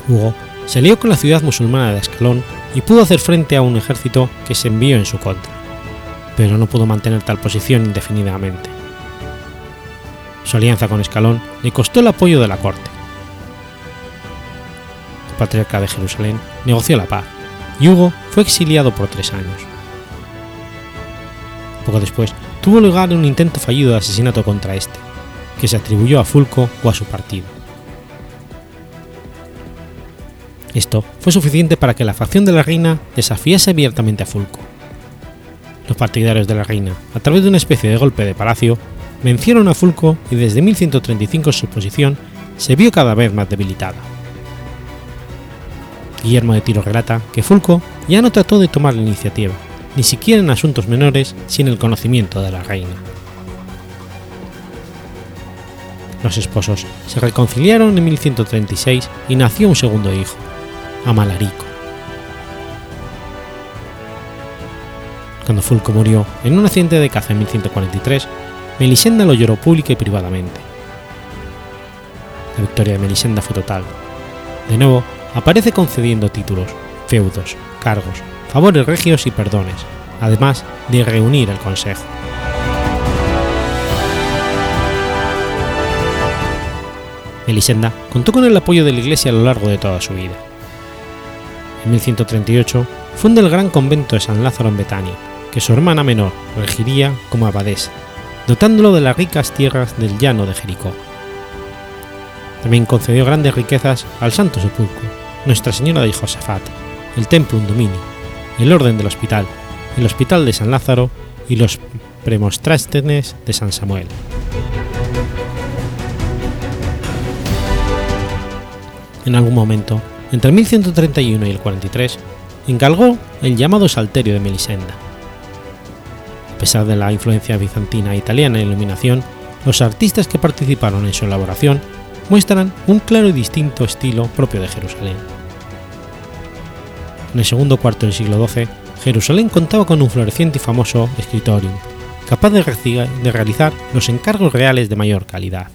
Speaker 1: Hugo se alió con la ciudad musulmana de Escalón y pudo hacer frente a un ejército que se envió en su contra, pero no pudo mantener tal posición indefinidamente. Su alianza con Escalón le costó el apoyo de la corte. El patriarca de Jerusalén negoció la paz y Hugo fue exiliado por tres años. Poco después tuvo lugar un intento fallido de asesinato contra este, que se atribuyó a Fulco o a su partido. Esto fue suficiente para que la facción de la reina desafiase abiertamente a Fulco. Los partidarios de la reina, a través de una especie de golpe de palacio, vencieron a Fulco y desde 1135 su posición se vio cada vez más debilitada. Guillermo de Tiro relata que Fulco ya no trató de tomar la iniciativa, ni siquiera en asuntos menores sin el conocimiento de la reina. Los esposos se reconciliaron en 1136 y nació un segundo hijo, Amalarico. Cuando Fulco murió en un accidente de caza en 1143, Melisenda lo lloró pública y privadamente. La victoria de Melisenda fue total. De nuevo, aparece concediendo títulos, feudos, cargos, favores regios y perdones, además de reunir el consejo. Melisenda contó con el apoyo de la Iglesia a lo largo de toda su vida. En 1138 funda el gran convento de San Lázaro en Betania, que su hermana menor regiría como abadesa, dotándolo de las ricas tierras del llano de Jericó. También concedió grandes riquezas al Santo Sepulcro, Nuestra Señora de Josafat, el Templum Domini, el Orden del Hospital, el Hospital de San Lázaro y los Premostrástenes de San Samuel. En algún momento, entre 1131 y el 43, encargó el llamado Salterio de Melisenda. A pesar de la influencia bizantina e italiana en la iluminación, los artistas que participaron en su elaboración muestran un claro y distinto estilo propio de Jerusalén. En el segundo cuarto del siglo XII, Jerusalén contaba con un floreciente y famoso escritorium, capaz de, de realizar los encargos reales de mayor calidad.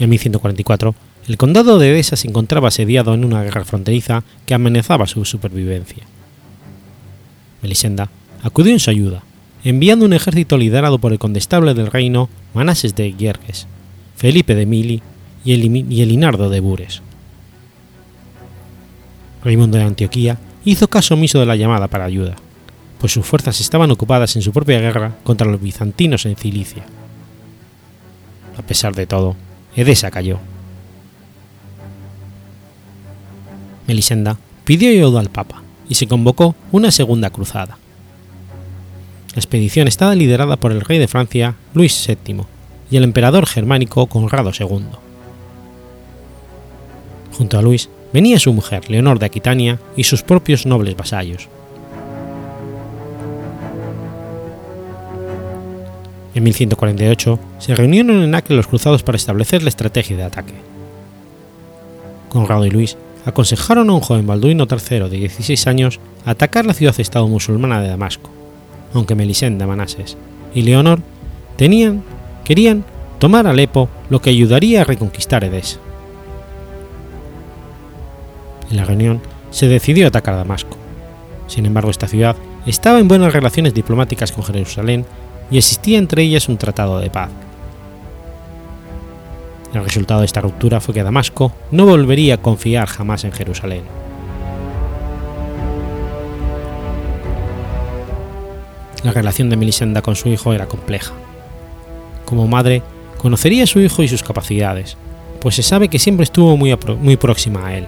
Speaker 1: En 1144, el condado de Edesa se encontraba asediado en una guerra fronteriza que amenazaba su supervivencia. Melisenda acudió en su ayuda, enviando un ejército liderado por el condestable del reino Manases de Gierges, Felipe de Mili y, Elinardo de Bures. Raimundo de Antioquía hizo caso omiso de la llamada para ayuda, pues sus fuerzas estaban ocupadas en su propia guerra contra los bizantinos en Cilicia. A pesar de todo, Edesa cayó. Melisenda pidió ayuda al Papa y se convocó una segunda cruzada. La expedición estaba liderada por el rey de Francia Luis VII y el emperador germánico Conrado II. Junto a Luis venía su mujer Leonor de Aquitania y sus propios nobles vasallos. En 1148 se reunieron en Acre los cruzados para establecer la estrategia de ataque. Conrado y Luis aconsejaron a un joven balduino III de 16 años atacar la ciudad-estado musulmana de Damasco, aunque Melisenda Manases y Leonor tenían, querían tomar Alepo, lo que ayudaría a reconquistar Edés. En la reunión se decidió atacar Damasco. Sin embargo, esta ciudad estaba en buenas relaciones diplomáticas con Jerusalén y existía entre ellas un tratado de paz. El resultado de esta ruptura fue que Damasco no volvería a confiar jamás en Jerusalén. La relación de Melisenda con su hijo era compleja. Como madre, conocería a su hijo y sus capacidades, pues se sabe que siempre estuvo muy, muy próxima a él.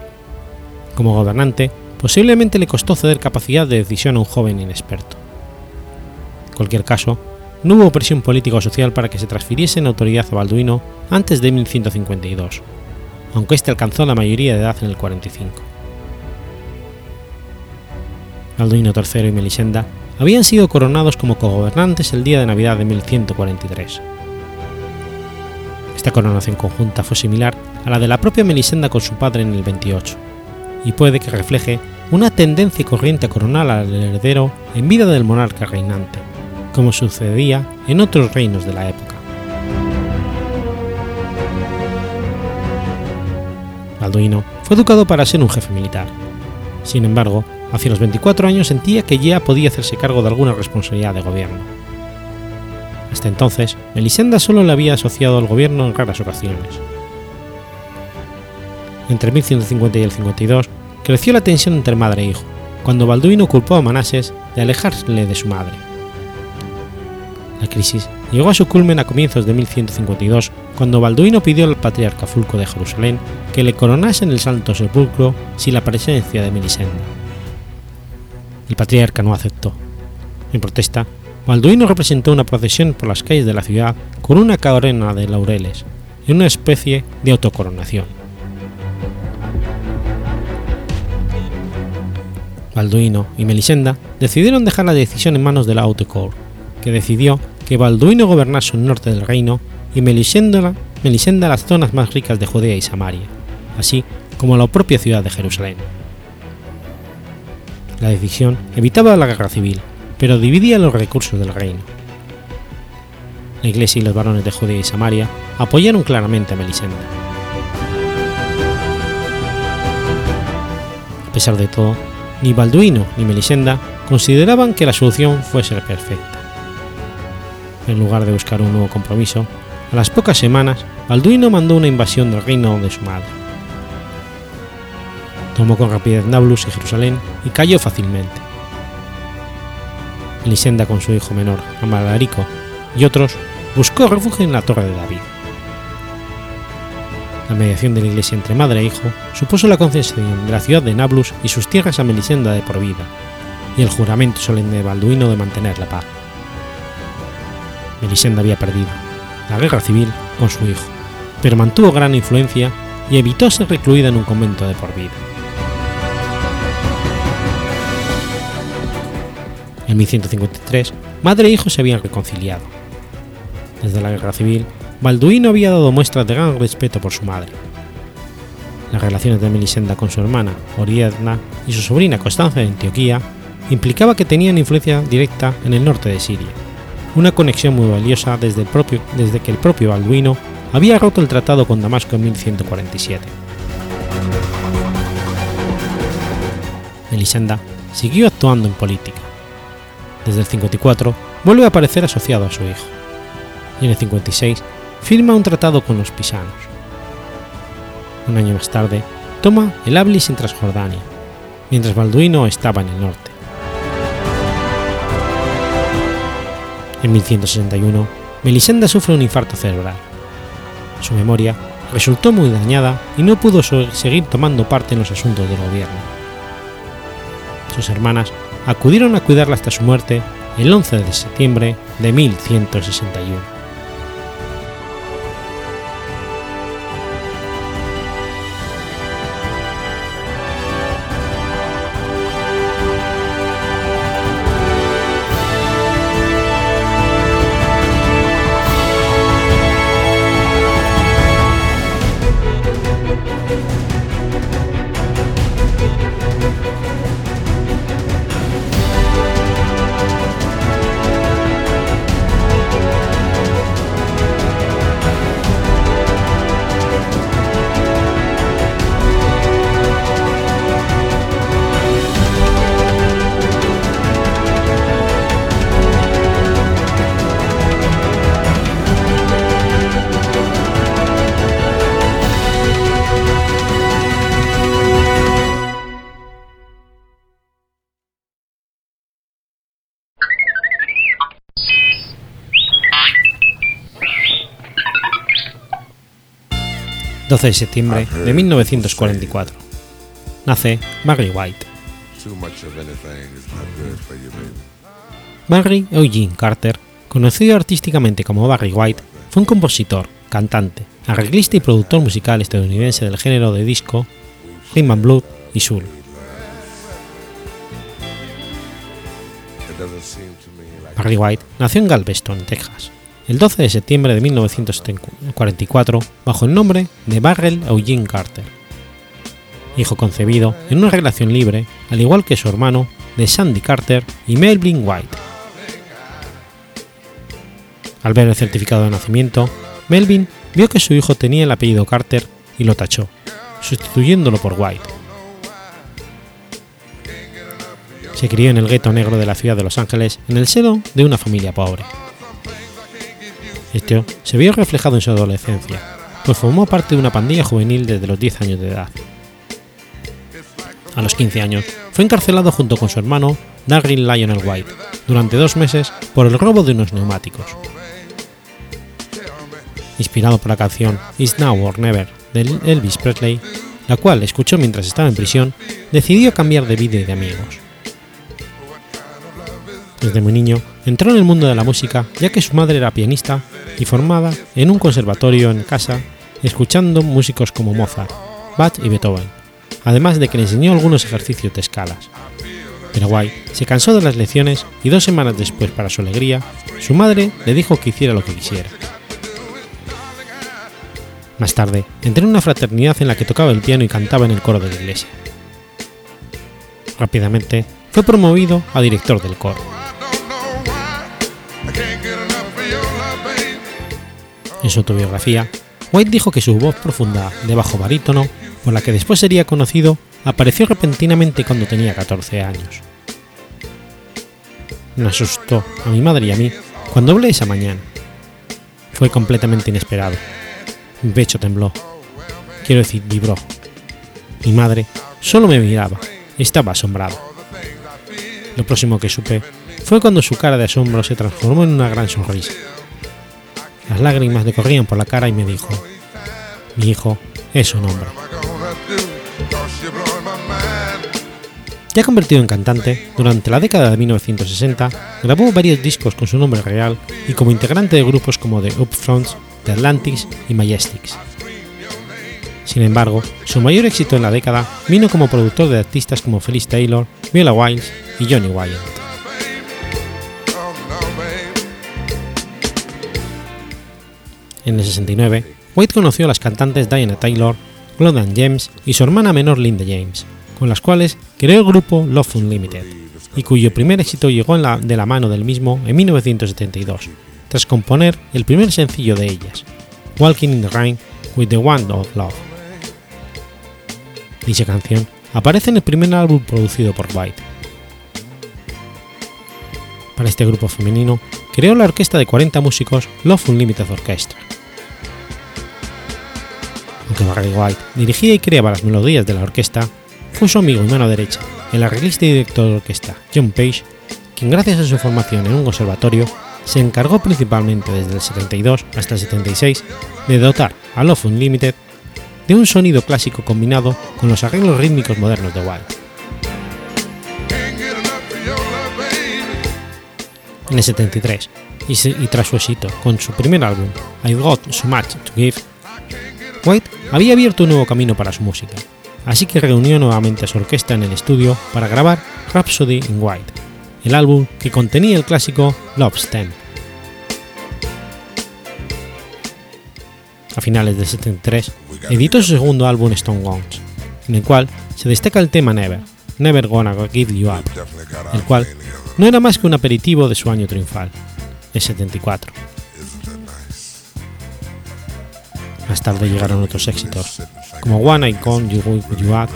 Speaker 1: Como gobernante, posiblemente le costó ceder capacidad de decisión a un joven inexperto. En cualquier caso, no hubo presión política social para que se transfiriese en autoridad a Balduino antes de 1152, aunque éste alcanzó la mayoría de edad en el 45. Balduino III y Melisenda habían sido coronados como cogobernantes el día de Navidad de 1143. Esta coronación conjunta fue similar a la de la propia Melisenda con su padre en el 28, y puede que refleje una tendencia corriente a coronar al heredero en vida del monarca reinante, como sucedía en otros reinos de la época. Balduino fue educado para ser un jefe militar. Sin embargo, hacia los 24 años sentía que ya podía hacerse cargo de alguna responsabilidad de gobierno. Hasta entonces, Melisenda solo le había asociado al gobierno en raras ocasiones. Entre 1150 y el 52 creció la tensión entre madre e hijo, cuando Balduino culpó a Manases de alejarle de su madre. La crisis llegó a su culmen a comienzos de 1152, cuando Balduino pidió al patriarca Fulco de Jerusalén que le coronase en el Santo Sepulcro sin la presencia de Melisenda. El patriarca no aceptó. En protesta, Balduino representó una procesión por las calles de la ciudad con una corona de laureles, en una especie de autocoronación. Balduino y Melisenda decidieron dejar la decisión en manos de la Haute que decidió que Balduino gobernase el norte del reino y Melisenda, Melisenda las zonas más ricas de Judea y Samaria, así como la propia ciudad de Jerusalén. La decisión evitaba la guerra civil, pero dividía los recursos del reino. La Iglesia y los varones de Judea y Samaria apoyaron claramente a Melisenda. A pesar de todo, ni Balduino ni Melisenda consideraban que la solución fuese perfecta. En lugar de buscar un nuevo compromiso, a las pocas semanas, Balduino mandó una invasión del reino de su madre. Tomó con rapidez Nablus y Jerusalén y cayó fácilmente. Melisenda con su hijo menor, Amalarico, y otros, buscó refugio en la Torre de David. La mediación de la iglesia entre madre e hijo supuso la concesión de la ciudad de Nablus y sus tierras a Melisenda de por vida, y el juramento solemne de Balduino de mantener la paz. Melisenda había perdido la guerra civil con su hijo, pero mantuvo gran influencia y evitó ser recluida en un convento de por vida. En 1153, madre e hijo se habían reconciliado. Desde la guerra civil, Balduino había dado muestras de gran respeto por su madre. Las relaciones de Melisenda con su hermana, Oriadna, y su sobrina Constanza de Antioquía implicaba que tenían influencia directa en el norte de Siria, una conexión muy valiosa desde, el propio, desde que el propio Balduino había roto el tratado con Damasco en 1147. Melisenda siguió actuando en política. Desde el 54 vuelve a aparecer asociado a su hijo. Y en el 56 firma un tratado con los pisanos. Un año más tarde, toma el Ablis en Transjordania, mientras Balduino estaba en el norte. En 1161, Melisenda sufre un infarto cerebral. Su memoria resultó muy dañada y no pudo seguir tomando parte en los asuntos del gobierno. Sus hermanas acudieron a cuidarla hasta su muerte el 11 de septiembre de 1161. 12 de septiembre de 1944. Nace Barry White. Barry Eugene Carter, conocido artísticamente como Barry White, fue un compositor, cantante, arreglista y productor musical estadounidense del género de disco, rhythm and blues y soul. Barry White nació en Galveston, Texas, el 12 de septiembre de 1944 bajo el nombre de Barrel Eugene Carter. Hijo concebido en una relación libre, al igual que su hermano, de Sandy Carter y Melvin White. Al ver el certificado de nacimiento, Melvin vio que su hijo tenía el apellido Carter y lo tachó, sustituyéndolo por White. Se crió en el gueto negro de la ciudad de Los Ángeles en el seno de una familia pobre. Esto se vio reflejado en su adolescencia, pues formó parte de una pandilla juvenil desde los 10 años de edad. A los 15 años, fue encarcelado junto con su hermano Darryl Lionel White durante dos meses por el robo de unos neumáticos. Inspirado por la canción It's Now or Never de Elvis Presley, la cual escuchó mientras estaba en prisión, decidió cambiar de vida y de amigos. Desde muy niño entró en el mundo de la música ya que su madre era pianista y formada en un conservatorio en casa, escuchando músicos como Mozart, Bach y Beethoven, además de que le enseñó algunos ejercicios de escalas. Pero White se cansó de las lecciones y dos semanas después, para su alegría, su madre le dijo que hiciera lo que quisiera. Más tarde, entró en una fraternidad en la que tocaba el piano y cantaba en el coro de la iglesia. Rápidamente, fue promovido a director del coro. En su autobiografía, White dijo que su voz profunda de bajo barítono, por la que después sería conocido, apareció repentinamente cuando tenía 14 años. Me asustó a mi madre y a mí cuando hablé esa mañana. Fue completamente inesperado. Mi pecho tembló. Quiero decir, vibró. Mi madre solo me miraba. Estaba asombrado. Lo próximo que supe fue cuando su cara de asombro se transformó en una gran sonrisa. Las lágrimas le corrían por la cara y me dijo, mi hijo es un hombre. Ya convertido en cantante, durante la década de 1960 grabó varios discos con su nombre real y como integrante de grupos como The Upfronts, The Atlantics y Majestics. Sin embargo, su mayor éxito en la década vino como productor de artistas como Felice Taylor, Viola Wiles y Johnny Wyatt. En el 69, White conoció a las cantantes Diana Taylor, Glodan James y su hermana menor Linda James, con las cuales creó el grupo Love Unlimited, y cuyo primer éxito llegó de la mano del mismo en 1972, tras componer el primer sencillo de ellas, Walking in the Rain with the Wand of Love. Dicha canción aparece en el primer álbum producido por White. Este grupo femenino, creó la orquesta de 40 músicos Love Unlimited Orchestra. Aunque Barry White dirigía y creaba las melodías de la orquesta, fue su amigo y mano derecha, el arreglista y director de orquesta John Page, quien gracias a su formación en un conservatorio se encargó principalmente desde el 72 hasta el 76 de dotar a Love Unlimited de un sonido clásico combinado con los arreglos rítmicos modernos de White. En el 73, y, tras su éxito con su primer álbum, I've Got So Much to Give, White había abierto un nuevo camino para su música, así que reunió nuevamente a su orquesta en el estudio para grabar Rhapsody in White, el álbum que contenía el clásico Love Stem. A finales del 73, editó su segundo álbum Stone Guns, en el cual se destaca el tema Never, Never Gonna Give You Up, el cual no era más que un aperitivo de su año triunfal, el 74. Más tarde llegaron otros éxitos, como One I Con You With You Up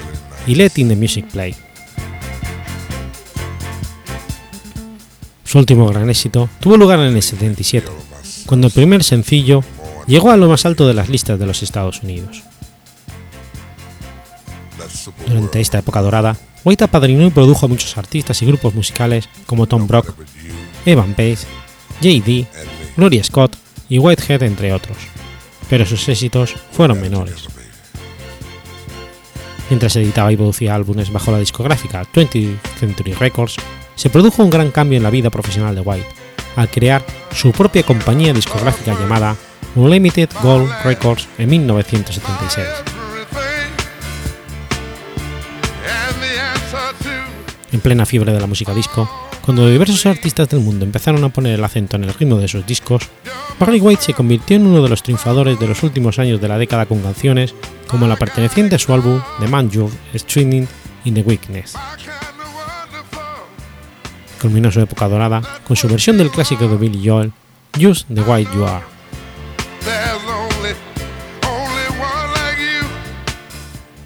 Speaker 1: y Letting the Music Play. Su último gran éxito tuvo lugar en el 77, cuando el primer sencillo llegó a lo más alto de las listas de los Estados Unidos. Durante esta época dorada, White apadrinó y produjo a muchos artistas y grupos musicales como Tom Brock, Evan Pace, J.D., Gloria Scott y Whitehead, entre otros. pero sus éxitos fueron menores. Mientras editaba y producía álbumes bajo la discográfica 20th Century Records, se produjo un gran cambio en la vida profesional de White, al crear su propia compañía discográfica llamada Unlimited Gold Records en 1976. En plena fiebre de la música disco, cuando diversos artistas del mundo empezaron a poner el acento en el ritmo de sus discos, Barry White se convirtió en uno de los triunfadores de los últimos años de la década con canciones como la perteneciente a su álbum The Man You're Streaming in the Weakness. Culminó su época dorada con su versión del clásico de Billy Joel, Just the White You Are.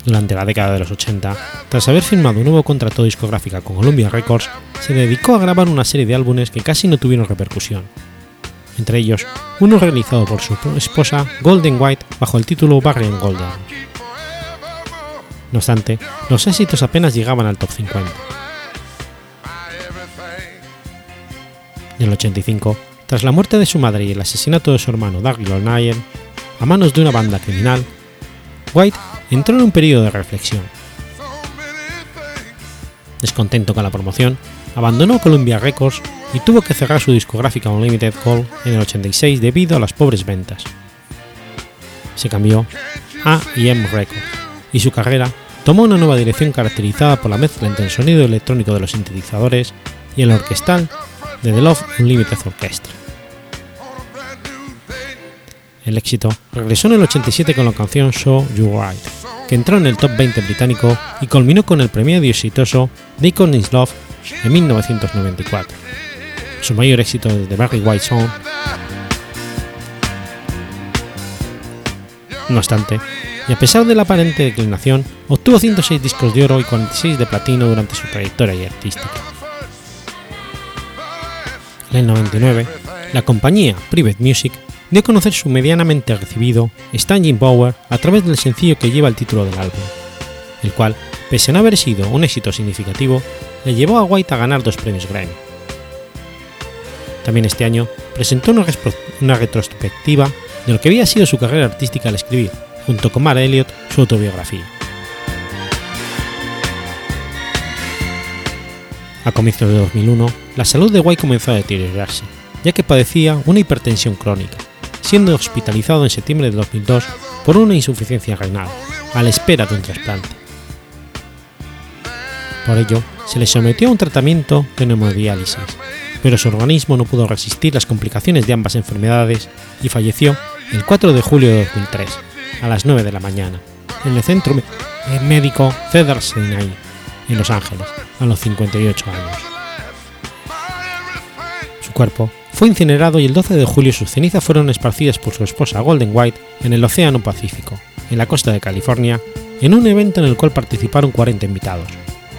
Speaker 1: Durante la década de los 80, tras haber firmado un nuevo contrato discográfico con Columbia Records, se dedicó a grabar una serie de álbumes que casi no tuvieron repercusión. Entre ellos, uno realizado por su esposa Golden White bajo el título Barry Golden. No obstante, los éxitos apenas llegaban al top 50. En el 85, tras la muerte de su madre y el asesinato de su hermano Doug O'Neill a manos de una banda criminal, White entró en un periodo de reflexión. Descontento con la promoción, abandonó Columbia Records y tuvo que cerrar su discográfica Unlimited Call en el 86 debido a las pobres ventas. Se cambió a M Records y su carrera tomó una nueva dirección caracterizada por la mezcla entre el sonido electrónico de los sintetizadores y el orquestal de The Love Unlimited Orchestra. El éxito regresó en el 87 con la canción Show You Right, que entró en el top 20 británico y culminó con el premio exitoso Deacon Is Love en 1994, su mayor éxito desde Barry White Song. No obstante, y a pesar de la aparente declinación, obtuvo 106 discos de oro y 46 de platino durante su trayectoria artística. En el 99, la compañía Private Music dio a conocer su medianamente recibido Standing Power a través del sencillo que lleva el título del álbum, el cual, pese a no haber sido un éxito significativo, le llevó a White a ganar dos premios Grammy. También este año presentó una, retrospectiva de lo que había sido su carrera artística al escribir, junto con Mark Elliott, su autobiografía. A comienzos de 2001, la salud de White comenzó a deteriorarse, ya que padecía una hipertensión crónica, siendo hospitalizado en septiembre de 2002 por una insuficiencia renal, a la espera de un trasplante. Por ello, se le sometió a un tratamiento de hemodiálisis, pero su organismo no pudo resistir las complicaciones de ambas enfermedades y falleció el 4 de julio de 2003, a las 9 de la mañana, en el centro médico Cedar Sinai, en Los Ángeles, a los 58 años. Su cuerpo fue incinerado y el 12 de julio sus cenizas fueron esparcidas por su esposa Golden White en el Océano Pacífico, en la costa de California, en un evento en el cual participaron 40 invitados,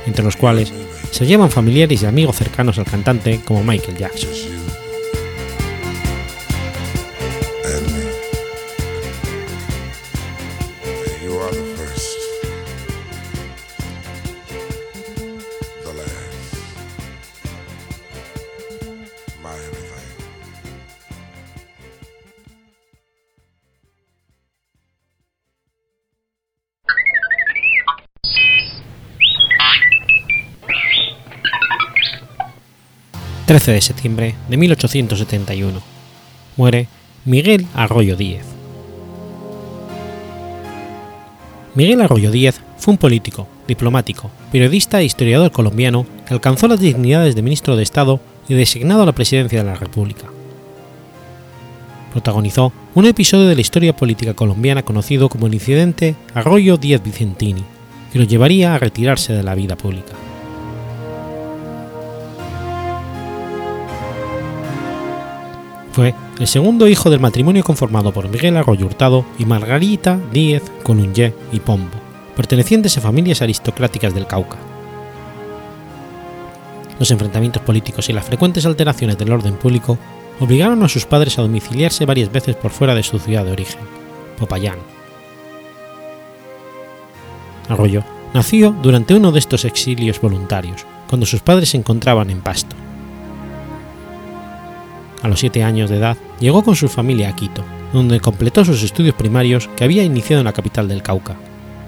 Speaker 1: entre los cuales se llevan familiares y amigos cercanos al cantante como Michael Jackson. 13 de septiembre de 1871. Muere Miguel Arroyo Díez. Miguel Arroyo Díez fue un político, diplomático, periodista e historiador colombiano que alcanzó las dignidades de ministro de Estado y designado a la presidencia de la República. Protagonizó un episodio de la historia política colombiana conocido como el incidente Arroyo Díez Vicentini, que lo llevaría a retirarse de la vida pública. Fue el segundo hijo del matrimonio conformado por Miguel Arroyo Hurtado y Margarita Díez Colunye y Pombo, pertenecientes a familias aristocráticas del Cauca. Los enfrentamientos políticos y las frecuentes alteraciones del orden público obligaron a sus padres a domiciliarse varias veces por fuera de su ciudad de origen, Popayán. Arroyo nació durante uno de estos exilios voluntarios, cuando sus padres se encontraban en Pasto, a los 7 años de edad llegó con su familia a Quito, donde completó sus estudios primarios que había iniciado en la capital del Cauca,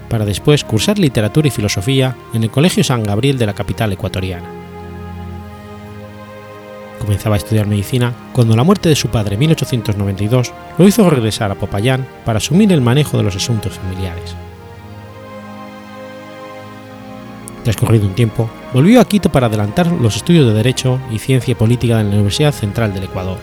Speaker 1: para después cursar literatura y filosofía en el Colegio San Gabriel de la capital ecuatoriana. Comenzaba a estudiar medicina cuando la muerte de su padre en 1892 lo hizo regresar a Popayán para asumir el manejo de los asuntos familiares. Transcurrido un tiempo, volvió a Quito para adelantar los estudios de Derecho y Ciencia Política en la Universidad Central del Ecuador.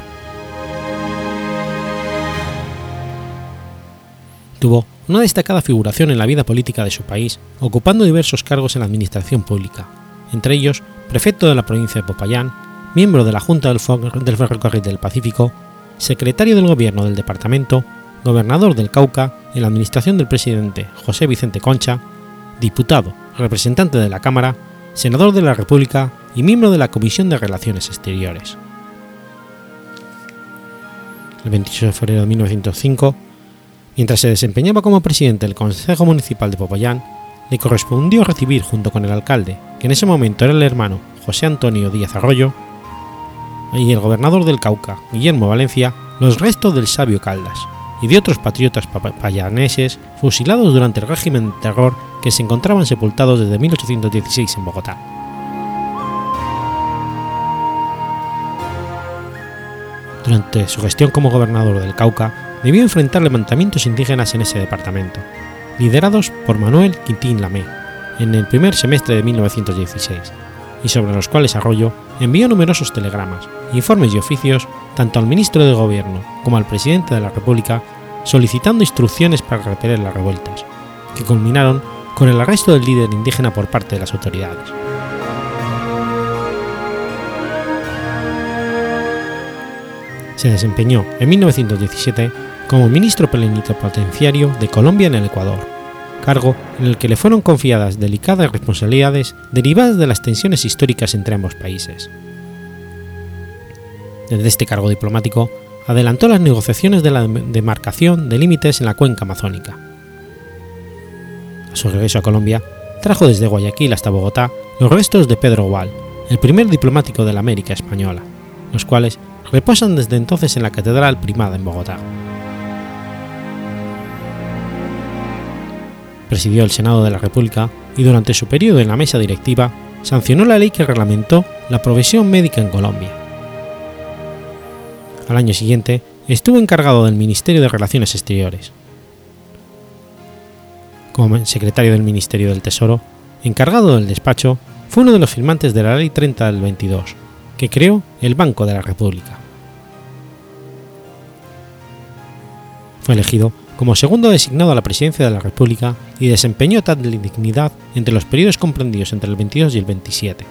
Speaker 1: Tuvo una destacada figuración en la vida política de su país, ocupando diversos cargos en la administración pública, entre ellos prefecto de la provincia de Popayán, miembro de la Junta del, del Ferrocarril del Pacífico, secretario del Gobierno del Departamento, gobernador del Cauca en la administración del presidente José Vicente Concha, diputado, representante de la Cámara, senador de la República y miembro de la Comisión de Relaciones Exteriores. El 28 de febrero de 1905, mientras se desempeñaba como presidente del Consejo Municipal de Popayán, le correspondió recibir junto con el alcalde, que en ese momento era el hermano José Antonio Díaz Arroyo, y el gobernador del Cauca, Guillermo Valencia, los restos del sabio Caldas y de otros patriotas payaneses fusilados durante el régimen de terror que se encontraban sepultados desde 1816 en Bogotá. Durante su gestión como gobernador del Cauca, debió enfrentar levantamientos indígenas en ese departamento, liderados por Manuel Quintín Lamé, en el primer semestre de 1916, y sobre los cuales Arroyo envió numerosos telegramas, informes y oficios tanto al ministro de Gobierno como al presidente de la República solicitando instrucciones para repeler las revueltas, que culminaron con el arresto del líder indígena por parte de las autoridades. Se desempeñó en 1917 como ministro plenipotenciario de Colombia en el Ecuador, cargo en el que le fueron confiadas delicadas responsabilidades derivadas de las tensiones históricas entre ambos países. Desde este cargo diplomático adelantó las negociaciones de la demarcación de límites en la cuenca amazónica. A su regreso a Colombia, trajo desde Guayaquil hasta Bogotá los restos de Pedro Gual, el primer diplomático de la América Española, los cuales reposan desde entonces en la Catedral Primada en Bogotá. Presidió el Senado de la República y durante su periodo en la mesa directiva sancionó la ley que reglamentó la provisión médica en Colombia. Al año siguiente estuvo encargado del Ministerio de Relaciones Exteriores, como secretario del Ministerio del Tesoro, encargado del despacho, fue uno de los firmantes de la Ley 30 del 22, que creó el Banco de la República. Fue elegido como segundo designado a la presidencia de la República y desempeñó tal dignidad entre los periodos comprendidos entre el 22 y el 27,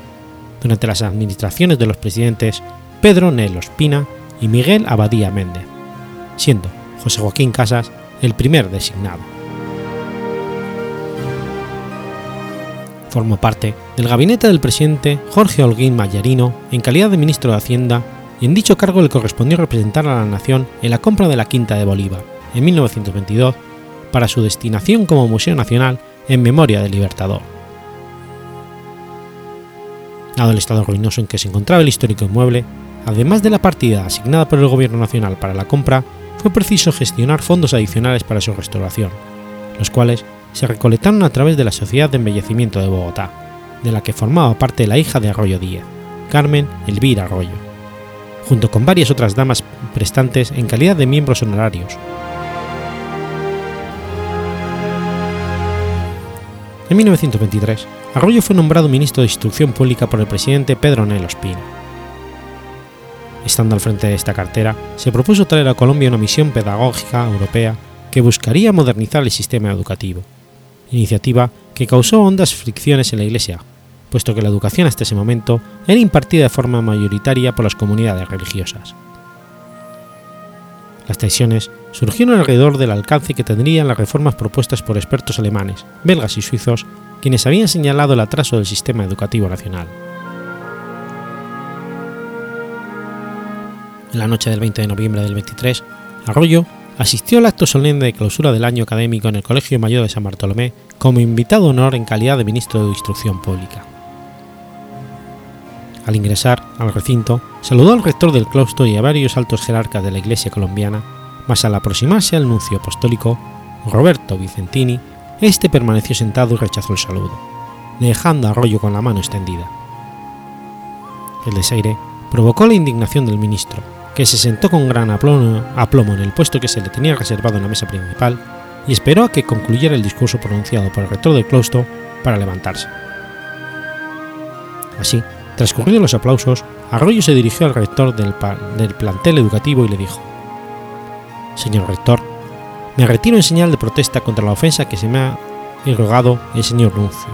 Speaker 1: durante las administraciones de los presidentes Pedro Nelo Espina y Miguel Abadía Méndez, siendo José Joaquín Casas el primer designado. Formó parte del gabinete del presidente Jorge Holguín Mayarino en calidad de ministro de Hacienda y en dicho cargo le correspondió representar a la nación en la compra de la Quinta de Bolívar, en 1922, para su destinación como Museo Nacional en memoria del Libertador. Dado el estado ruinoso en que se encontraba el histórico inmueble, además de la partida asignada por el Gobierno Nacional para la compra, fue preciso gestionar fondos adicionales para su restauración, los cuales se recolectaron a través de la Sociedad de Embellecimiento de Bogotá, de la que formaba parte la hija de Arroyo Díaz, Carmen Elvira Arroyo, junto con varias otras damas prestantes en calidad de miembros honorarios. En 1923, Arroyo fue nombrado ministro de Instrucción Pública por el presidente Pedro Nelo Espina. Estando al frente de esta cartera, se propuso traer a Colombia una misión pedagógica europea que buscaría modernizar el sistema educativo, iniciativa que causó hondas fricciones en la Iglesia, puesto que la educación hasta ese momento era impartida de forma mayoritaria por las comunidades religiosas. Las tensiones surgieron alrededor del alcance que tendrían las reformas propuestas por expertos alemanes, belgas y suizos, quienes habían señalado el atraso del sistema educativo nacional. En la noche del 20 de noviembre del 23, Arroyo asistió al acto solemne de clausura del año académico en el Colegio Mayor de San Bartolomé como invitado de honor en calidad de ministro de Instrucción Pública. Al ingresar al recinto, saludó al rector del claustro y a varios altos jerarcas de la Iglesia colombiana, mas al aproximarse al nuncio apostólico, Roberto Vicentini, este permaneció sentado y rechazó el saludo, dejando a Arroyo con la mano extendida. El desaire provocó la indignación del ministro, que se sentó con gran aplomo, en el puesto que se le tenía reservado en la mesa principal y esperó a que concluyera el discurso pronunciado por el rector del claustro para levantarse. Así, transcurridos los aplausos, Arroyo se dirigió al rector del, plantel educativo y le dijo: Señor rector, me retiro en señal de protesta contra la ofensa que se me ha irrogado el señor Nuncio,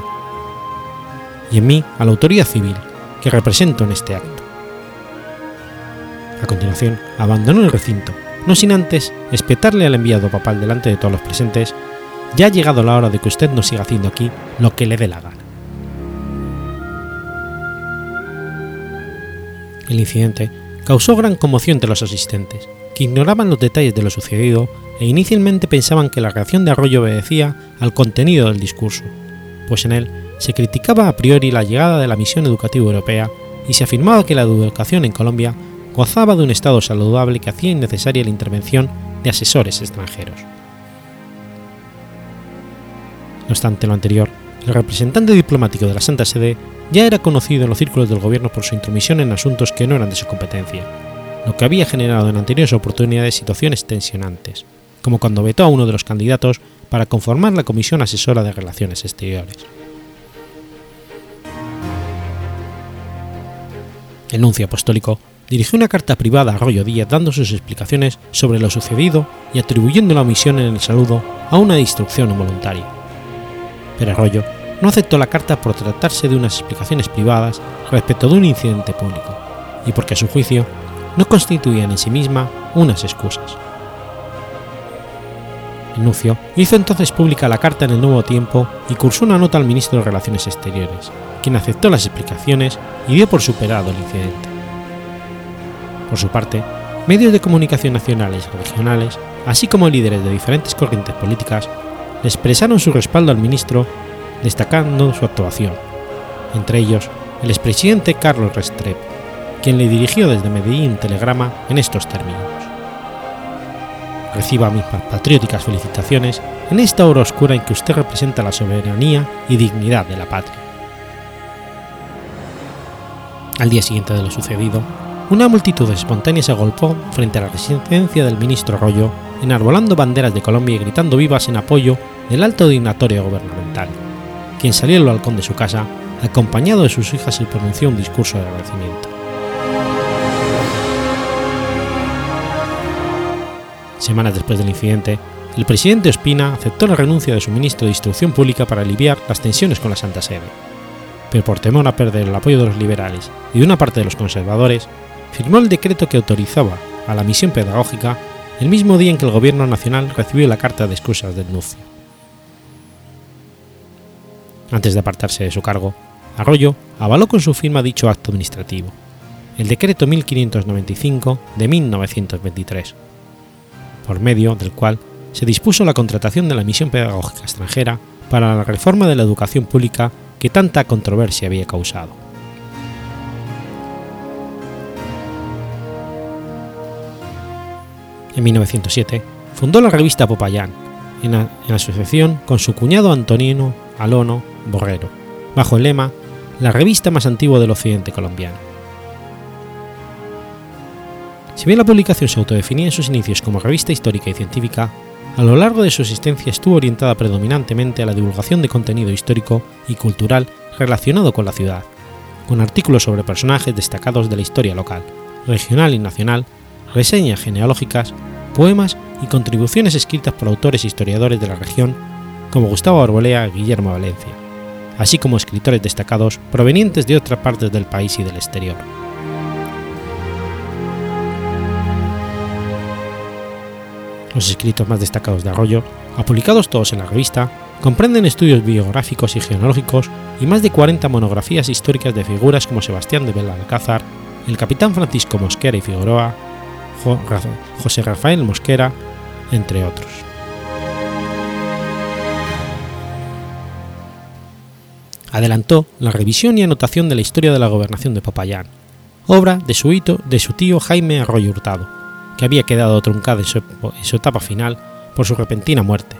Speaker 1: y en mí a la autoridad civil que represento en este acto. A continuación, abandonó el recinto, no sin antes espetarle al enviado papal delante de todos los presentes, ya ha llegado la hora de que usted no siga haciendo aquí lo que le dé la gana. El incidente causó gran conmoción entre los asistentes, que ignoraban los detalles de lo sucedido e inicialmente pensaban que la reacción de Arroyo obedecía al contenido del discurso, pues en él se criticaba a priori la llegada de la misión educativa europea y se afirmaba que la educación en Colombia gozaba de un estado saludable que hacía innecesaria la intervención de asesores extranjeros. No obstante lo anterior, el representante diplomático de la Santa Sede ya era conocido en los círculos del gobierno por su intromisión en asuntos que no eran de su competencia, lo que había generado en anteriores oportunidades situaciones tensionantes, como cuando vetó a uno de los candidatos para conformar la Comisión Asesora de Relaciones Exteriores. El apostólico dirigió una carta privada a Arroyo Díaz dando sus explicaciones sobre lo sucedido y atribuyendo la omisión en el saludo a una destrucción involuntaria. Pero Arroyo no aceptó la carta por tratarse de unas explicaciones privadas respecto de un incidente público, y porque a su juicio no constituían en sí misma unas excusas. El nuncio hizo entonces pública la carta en el Nuevo Tiempo y cursó una nota al ministro de Relaciones Exteriores, quien aceptó las explicaciones y dio por superado el incidente. Por su parte, medios de comunicación nacionales y regionales, así como líderes de diferentes corrientes políticas, expresaron su respaldo al ministro, destacando su actuación, entre ellos el expresidente Carlos Restrepo, quien le dirigió desde Medellín telegrama en estos términos. Reciba mis patrióticas felicitaciones en esta hora oscura en que usted representa la soberanía y dignidad de la patria. Al día siguiente de lo sucedido, una multitud espontánea se agolpó frente a la residencia del ministro Arroyo, enarbolando banderas de Colombia y gritando vivas en apoyo del alto dignatorio gubernamental, quien salió al balcón de su casa acompañado de sus hijas y pronunció un discurso de agradecimiento. Semanas después del incidente, el presidente Ospina aceptó la renuncia de su ministro de Instrucción Pública para aliviar las tensiones con la Santa Sede, pero por temor a perder el apoyo de los liberales y de una parte de los conservadores, firmó el decreto que autorizaba a la misión pedagógica el mismo día en que el Gobierno Nacional recibió la carta de excusas del nuncio. Antes de apartarse de su cargo, Arroyo avaló con su firma dicho acto administrativo, el Decreto 1595 de 1923, por medio del cual se dispuso la contratación de la misión pedagógica extranjera para la reforma de la educación pública que tanta controversia había causado. En 1907 fundó la revista Popayán, en, asociación con su cuñado Antonino Alono Borrero, bajo el lema La revista más antigua del occidente colombiano. Si bien la publicación se autodefinía en sus inicios como revista histórica y científica, a lo largo de su existencia estuvo orientada predominantemente a la divulgación de contenido histórico y cultural relacionado con la ciudad, con artículos sobre personajes destacados de la historia local, regional y nacional, reseñas genealógicas, poemas y contribuciones escritas por autores e historiadores de la región como Gustavo Arbolea Guillermo Valencia, así como escritores destacados provenientes de otras partes del país y del exterior. Los escritos más destacados de Arroyo, publicados todos en la revista, comprenden estudios biográficos y genealógicos y más de 40 monografías históricas de figuras como Sebastián de Belalcázar, el capitán Francisco Mosquera y Figueroa, José Rafael Mosquera, entre otros. Adelantó la revisión y anotación de la historia de la gobernación de Popayán, obra de su, hito, de su tío Jaime Arroyo Hurtado, que había quedado truncada en su, etapa final por su repentina muerte,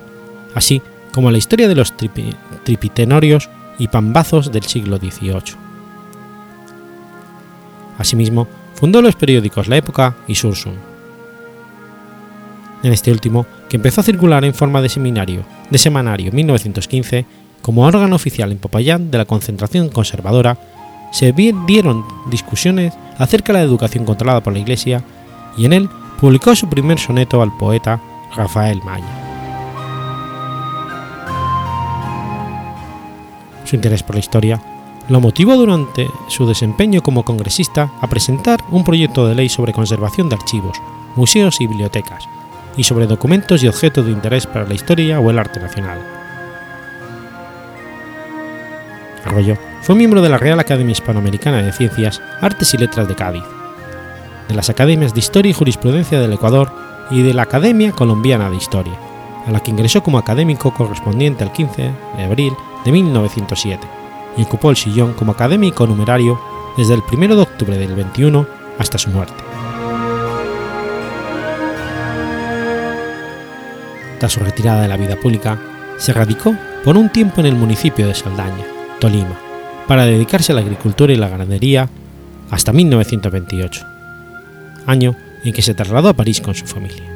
Speaker 1: así como la historia de los tripi- tripitenorios y pambazos del siglo XVIII. Asimismo, fundó los periódicos La Época y Sursum. En este último, que empezó a circular en forma de seminario de semanario en 1915, como órgano oficial en Popayán de la concentración conservadora, se dieron discusiones acerca de la educación controlada por la Iglesia y en él publicó su primer soneto al poeta Rafael Maya. Su interés por la historia lo motivó durante su desempeño como congresista a presentar un proyecto de ley sobre conservación de archivos, museos y bibliotecas, y sobre documentos y objetos de interés para la historia o el arte nacional. Arroyo fue miembro de la Real Academia Hispanoamericana de Ciencias, Artes y Letras de Cádiz, de las Academias de Historia y Jurisprudencia del Ecuador y de la Academia Colombiana de Historia, a la que ingresó como académico correspondiente al 15 de abril de 1907 y ocupó el sillón como académico numerario desde el 1 de octubre del 21 hasta su muerte. Tras su retirada de la vida pública, se radicó por un tiempo en el municipio de Saldaña, Tolima, para dedicarse a la agricultura y la ganadería hasta 1928, año en que se trasladó a París con su familia.